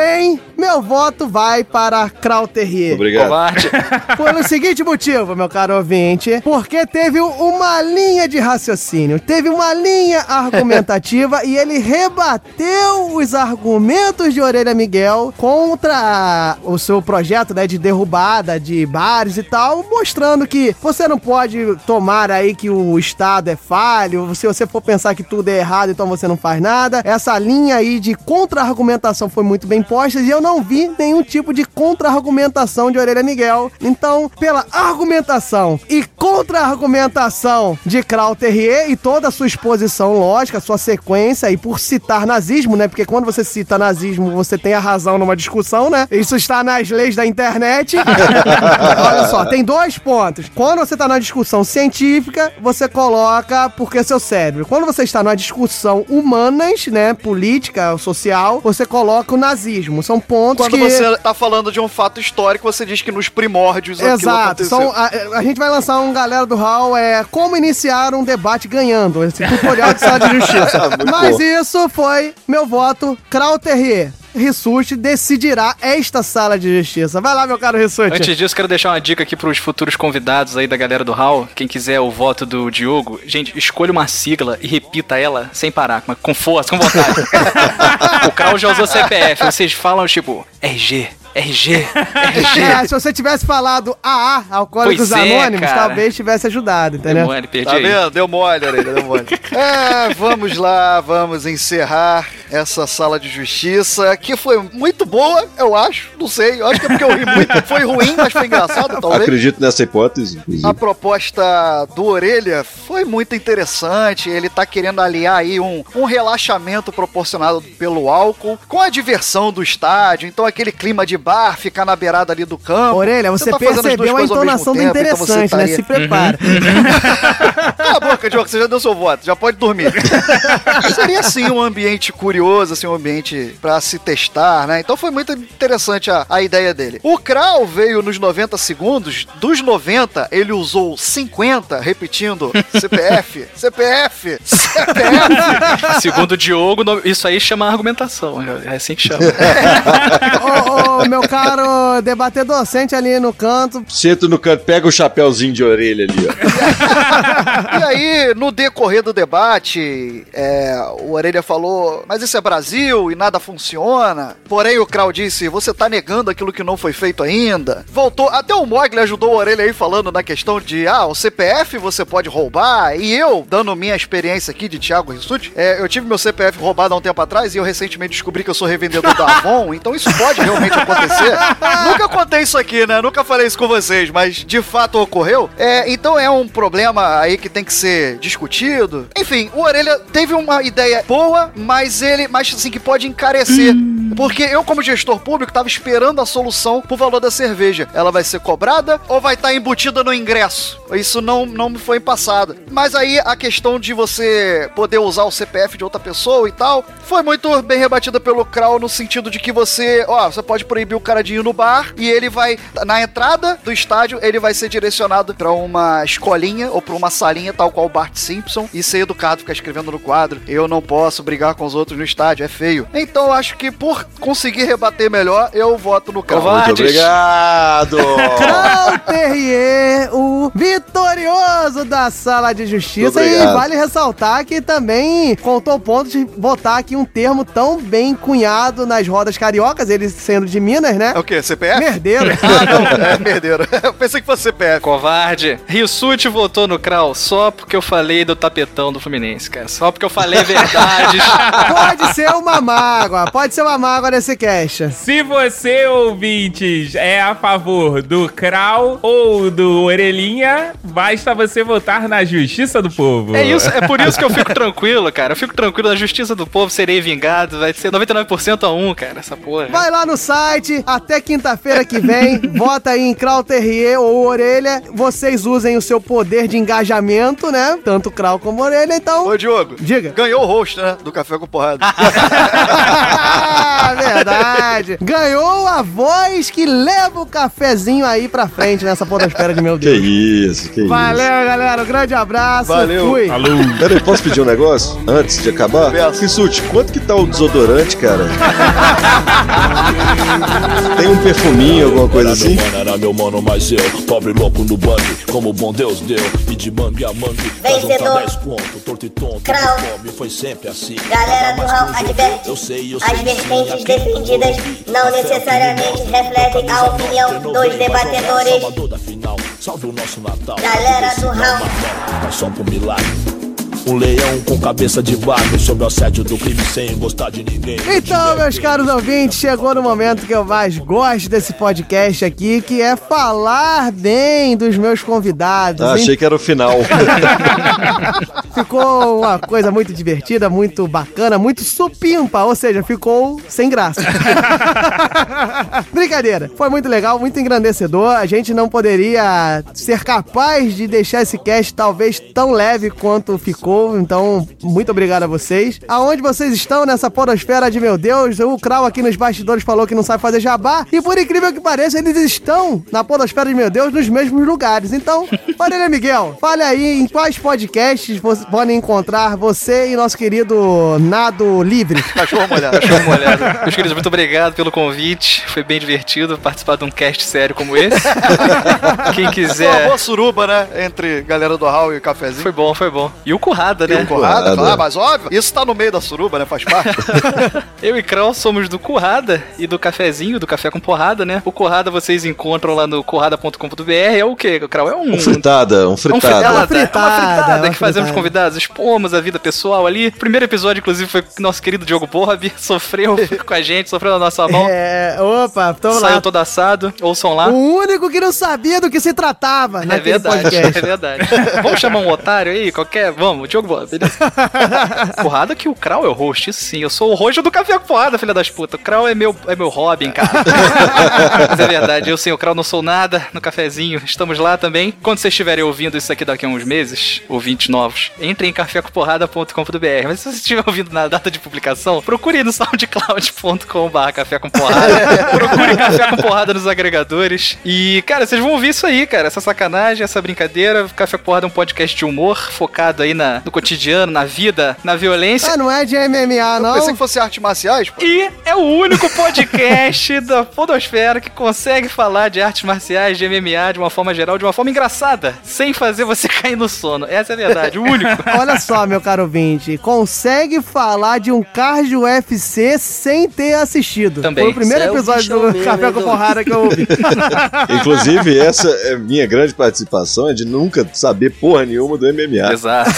meu voto vai para Kraut Terrier. Obrigado. Covarde. Pelo seguinte motivo, meu caro ouvinte, porque teve uma linha de raciocínio, teve uma linha argumentativa e ele rebateu os argumentos de Orelha Miguel contra o seu projeto, né, de derrubada de bares e tal, mostrando que você não pode tomar aí que o Estado é falho, se você for pensar que tudo é errado, então você não faz nada. Essa linha aí de contra-argumentação foi muito bem posta e eu não vi nenhum tipo de contra-argumentação de Orelha Miguel. Então, pela argumentação e contra-argumentação de Kraut Terrier e toda a sua exposição lógica, sua sequência, e por citar nazismo, né? Porque quando você cita nazismo, você tem a razão numa discussão, né? Isso está nas leis da internet. Olha só, tem dois pontos. Quando você tá na discussão científica, você coloca porque seu cérebro. Quando você está numa discussão humanas, né, política, social, você coloca o nazismo. São pontos Quando que... você tá falando de um fato histórico, você diz que nos primórdios aquilo Exato. São, a, a gente vai lançar um galera do Hall, é como iniciar um debate ganhando. Esse tutorial de sala de justiça. Mas bom. isso foi meu voto. Krauterrier. Rissuti decidirá esta sala de justiça. Vai lá, meu caro Rissuti. Antes disso, quero deixar uma dica aqui pros futuros convidados aí da galera do Hall. Quem quiser o voto do Diogo, gente, escolha uma sigla e repita ela sem parar, com força, com vontade. o Carl já usou CPF, vocês falam tipo RG, RG, RG. É, se você tivesse falado AA, Alcoólicos Pois é, Anônimos, cara. talvez tivesse ajudado, entendeu? Mano, perdi Tá aí. vendo? Deu mole, orelha, deu mole. É, vamos lá, vamos encerrar essa sala de justiça, que foi muito boa, eu acho. Não sei, eu acho que é porque eu ri muito. Foi ruim, mas foi engraçado, talvez. Acredito nessa hipótese. inclusive. A proposta do Orelha foi muito interessante. Ele tá querendo aliar aí um, um relaxamento proporcionado pelo álcool com a diversão do estádio. Então, aquele clima de bar, ficar na beirada ali do campo. Orelha, você, tá fazendo as duas percebeu a coisas ao mesmo entonação do tempo, então você interessante, né? estaria- Se prepara. Cala a boca, Diogo, você já deu seu voto, já pode dormir. Seria sim um ambiente curioso, assim, um ambiente pra se testar, né? Então foi muito interessante a, a ideia dele. O Kral veio nos 90 segundos, dos 90 ele usou 50, repetindo CPF, CPF, CPF. Segundo o Diogo, isso aí chama argumentação. É assim que chama. ô, ô, meu caro debater docente ali no canto. Senta no canto, pega o chapéuzinho de orelha ali, ó. E aí, no decorrer do debate, é, o Orelha falou, mas isso é Brasil e nada funciona. Porém, o Krau disse, você tá negando aquilo que não foi feito ainda. Voltou, até o Mogli ajudou o Orelha aí falando na questão de, ah, o CPF você pode roubar. E eu, dando minha experiência aqui de Thiago Rissuti, é, eu tive meu CPF roubado há um tempo atrás e eu recentemente descobri que eu sou revendedor da Avon, então isso pode realmente acontecer. Nunca contei isso aqui, né? Nunca falei isso com vocês, mas de fato ocorreu. É, então é um problema aí que tem que ser discutido. Enfim, o Orelha teve uma ideia boa, mas ele, mas assim, que pode encarecer. Porque eu, como gestor público, tava esperando a solução pro valor da cerveja. Ela vai ser cobrada ou vai estar embutida no ingresso? Isso não, não me foi passado. Mas aí a questão de você poder usar o CPF de outra pessoa e tal, foi muito bem rebatida pelo Krau no sentido de que você, ó, você pode proibir o cara de ir no bar e ele vai, na entrada do estádio, ele vai ser direcionado pra uma escolinha ou pra uma salinha, tal qual o Bart Simpson, e ser educado, ficar escrevendo no quadro: Eu não posso brigar com os outros no estádio, é feio. Então eu acho que por conseguir rebater melhor, eu voto no Krau. Muito obrigado! Krau Terrier, o vitorioso da sala de justiça. E vale ressaltar que também contou o ponto de botar aqui um termo tão bem cunhado nas rodas cariocas, ele sendo de Minas, né? É o quê? CPF? Merdeiro. Ah, não, é merdeiro. Eu pensei que fosse CPF. Covarde. Rissuti votou no Kral só porque eu falei do tapetão do Fluminense, cara. Só porque eu falei verdades. Pode ser uma mágoa, pode ser uma mágoa nesse cast. Se você, ouvintes, é a favor do Krau ou do Orelhinha, basta você votar na justiça do povo. É isso, é por isso que eu fico tranquilo, cara. Eu fico tranquilo, na justiça do povo serei vingado. Vai ser 99% a 1, cara, essa porra. Vai lá no site, até quinta-feira que vem, vota aí em Krau Terrier ou Orelha. Vocês usem o seu poder de engajamento, né? Tanto Krau como Orelha, então. Ô, Diogo. Diga. Ganhou o host, né? Do Café com Porrada. Ah, verdade. Ganhou a voz que leva o cafezinho aí pra frente nessa podosfera de meu Que Deus. isso, que isso. Valeu, galera. Um grande abraço. Valeu. Fui. Peraí, posso pedir um negócio? Antes de acabar? Rissuti, quanto que tá o desodorante, cara? Tem um perfuminho, alguma coisa Era assim? meu mano, era meu mano, mas eu, pobre louco no bug, como o bom Deus deu, e de mangue a mangue, Vencedor. 10 conto, torto e tonto, foi sempre assim. Galera do Raul. Eu sei, eu sei, vertentes defendidas não necessariamente refletem a opinião dos debatedores. Galera do Esse um leão com cabeça de barro sob o assédio do crime sem gostar de ninguém. Então, meus caros ouvintes, chegou no momento que eu mais gosto desse podcast aqui, que é falar bem dos meus convidados. Ah, achei que era o final. Ficou uma coisa muito divertida, muito bacana, muito supimpa, ou seja, ficou sem graça. Brincadeira. Foi muito legal, muito engrandecedor. A gente não poderia ser capaz de deixar esse cast talvez tão leve quanto ficou. Então, muito obrigado a vocês. Aonde vocês estão nessa podosfera de meu Deus? O Krau aqui nos bastidores falou que não sabe fazer jabá. E por incrível que pareça, eles estão na podosfera de meu Deus nos mesmos lugares. Então, Marília Miguel, fale aí em quais podcasts vocês podem encontrar você e nosso querido Nado Livre. Cachorro molhado. Cachorro molhado. Meus queridos, muito obrigado pelo convite. Foi bem divertido participar de um cast sério como esse. Quem Foi uma quiser. boa suruba, né? Entre galera do Hall e o cafezinho. Foi bom, foi bom. E o Currada, E né? o Currada, Currada. claro, mas óbvio. Isso tá no meio da suruba, né? Faz parte. Eu e Krau somos do Currada e do Cafezinho, do Café com Porrada, né? O Currada vocês encontram lá no currada.com.br. É o quê, Krau? É um. Um fritada, um É um fritada. fritada, É uma é uma fritada, fritada, é uma que fazemos fritada. convidados, expomos a vida pessoal ali. O primeiro episódio, inclusive, foi com nosso querido Diogo Borb, sofreu com a gente, sofreu na nossa mão. É, opa, tamo Saiu lá. todo assado, ouçam lá. O único que não sabia do que se tratava É naquele verdade, podcast. é verdade. Vamos chamar um otário aí, qualquer. Vamos, Diogo beleza. Porrada que o Krau é o host, isso sim. Eu sou o host do Café com Porrada, filha das putas. O Krau é meu, é meu Robin, cara. Mas é verdade, eu sem o Krau não sou nada no cafezinho. Estamos lá também. Quando vocês estiverem ouvindo isso aqui daqui a uns meses, ouvintes novos, entrem em cafécomporrada.com.br. Mas se você estiver ouvindo na data de publicação, procure no soundcloud.com.br café com porrada. procure café com porrada nos agregadores. E, cara, vocês vão ouvir isso aí, cara. Essa sacanagem, essa brincadeira. Café com porrada é um podcast de humor focado aí na, no cotidiano, na vida, na violência. Ah, não é de MMA, não? Pensei que fosse artes marciais, pô. E é o único podcast da Podosfera que consegue falar de artes marciais, de MMA, de uma forma geral, de uma forma engraçada, sem fazer você cair no sono. Essa é a verdade, o único. Olha só, meu caro ouvinte, consegue falar de um card de UFC sem ter assistido. Também. Foi o primeiro o episódio do Café com Dom? Porrada que eu ouvi. Inclusive, essa é minha grande participação, é de nunca saber porra nenhuma do MMA. Exato.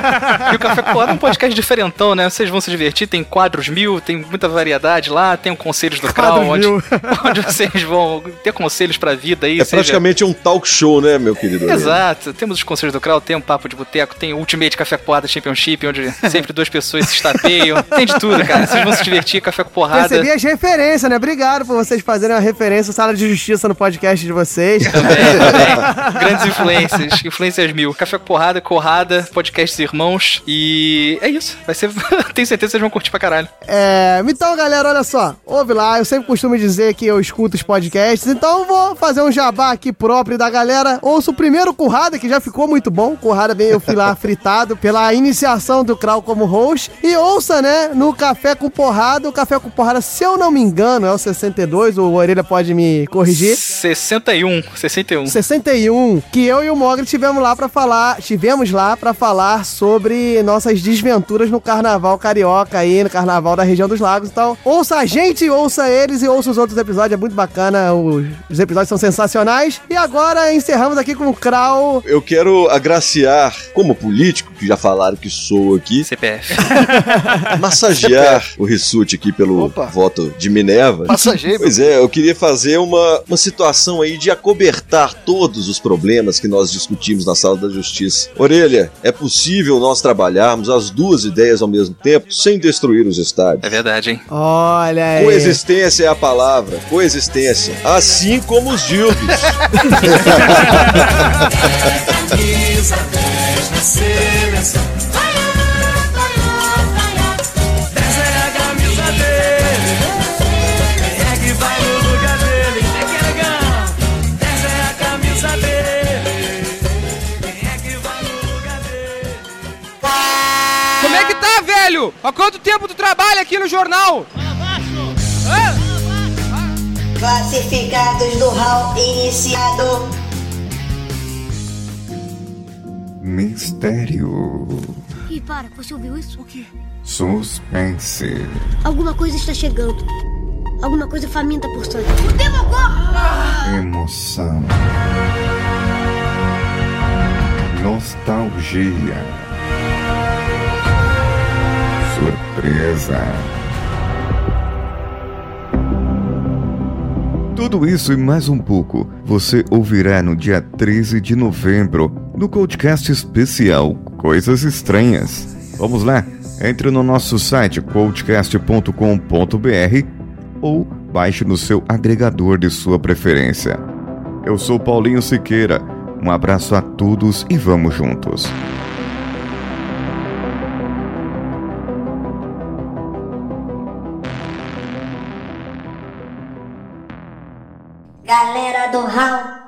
e o Café com Porrada é um podcast diferentão, né? Vocês vão se divertir, tem quadros mil, tem muita variedade lá, tem o Conselhos do Crown, Quadros onde, onde vocês vão ter conselhos pra vida aí. É seja- praticamente um talk show, né, meu querido? Exato, temos os conselhos do Crow, tem um papo de boteco, tem o Ultimate Café com Porrada Championship, onde sempre duas pessoas se estapeiam. Tem de tudo, cara. Vocês vão se divertir, café com porrada. Percebi as referências, né? Obrigado por vocês fazerem uma referência à Sala de Justiça no podcast de vocês. Também, também. Grandes influências, influências mil. Café com porrada, corrada, podcasts irmãos. E é isso. Vai ser. Tenho certeza que vocês vão curtir pra caralho. É, então, galera, olha só. Ouve lá, eu sempre costumo dizer que eu escuto os podcasts, então eu vou fazer um jabá aqui próprio da galera. Ouço o primeiro Currada, que já ficou muito bom. Currada bem, eu fui lá fritado pela iniciação do Krau como host. E ouça, né, no Café com Porrada. O Café com Porrada, se eu não me engano, é o 62, o Orelha pode me corrigir. 61, 61. 61, que eu e o Mogri tivemos lá pra falar, tivemos lá pra falar sobre nossas desventuras no carnaval carioca aí, no carnaval da região dos lagos. Então, ouça a gente, ouça eles e ouça os outros episódios, é muito bacana, os, os episódios são sensacionais. E agora encerramos aqui com o Krau. Eu quero agraciar, como político, que já falaram que sou aqui, CPF. massagear o Rissuti aqui pelo voto de Minerva. Massageio, Pois é, eu queria fazer uma, uma situação aí de acobertar todos os problemas que nós discutimos na sala da justiça. Orelha, é possível nós trabalharmos as duas ideias ao mesmo tempo sem destruir os estádios? É verdade, hein? Olha aí. Coexistência é a palavra, coexistência. Assim como os dildos. Camisa 10 na seleção. Há quanto tempo tu trabalha aqui no jornal? Classificados do hall iniciado. Mistério. Ih, para, você ouviu isso? O quê? Suspense. Alguma coisa está chegando. Alguma coisa faminta por sangue. O Demogorgon! Emoção. Nostalgia. Surpresa. Tudo isso e mais um pouco você ouvirá no dia 13 de novembro no podcast especial Coisas Estranhas. Vamos lá? Entre no nosso site coachcast.com.br ou baixe no seu agregador de sua preferência. Eu sou Paulinho Siqueira. Um abraço a todos e vamos juntos. Galera do Hall.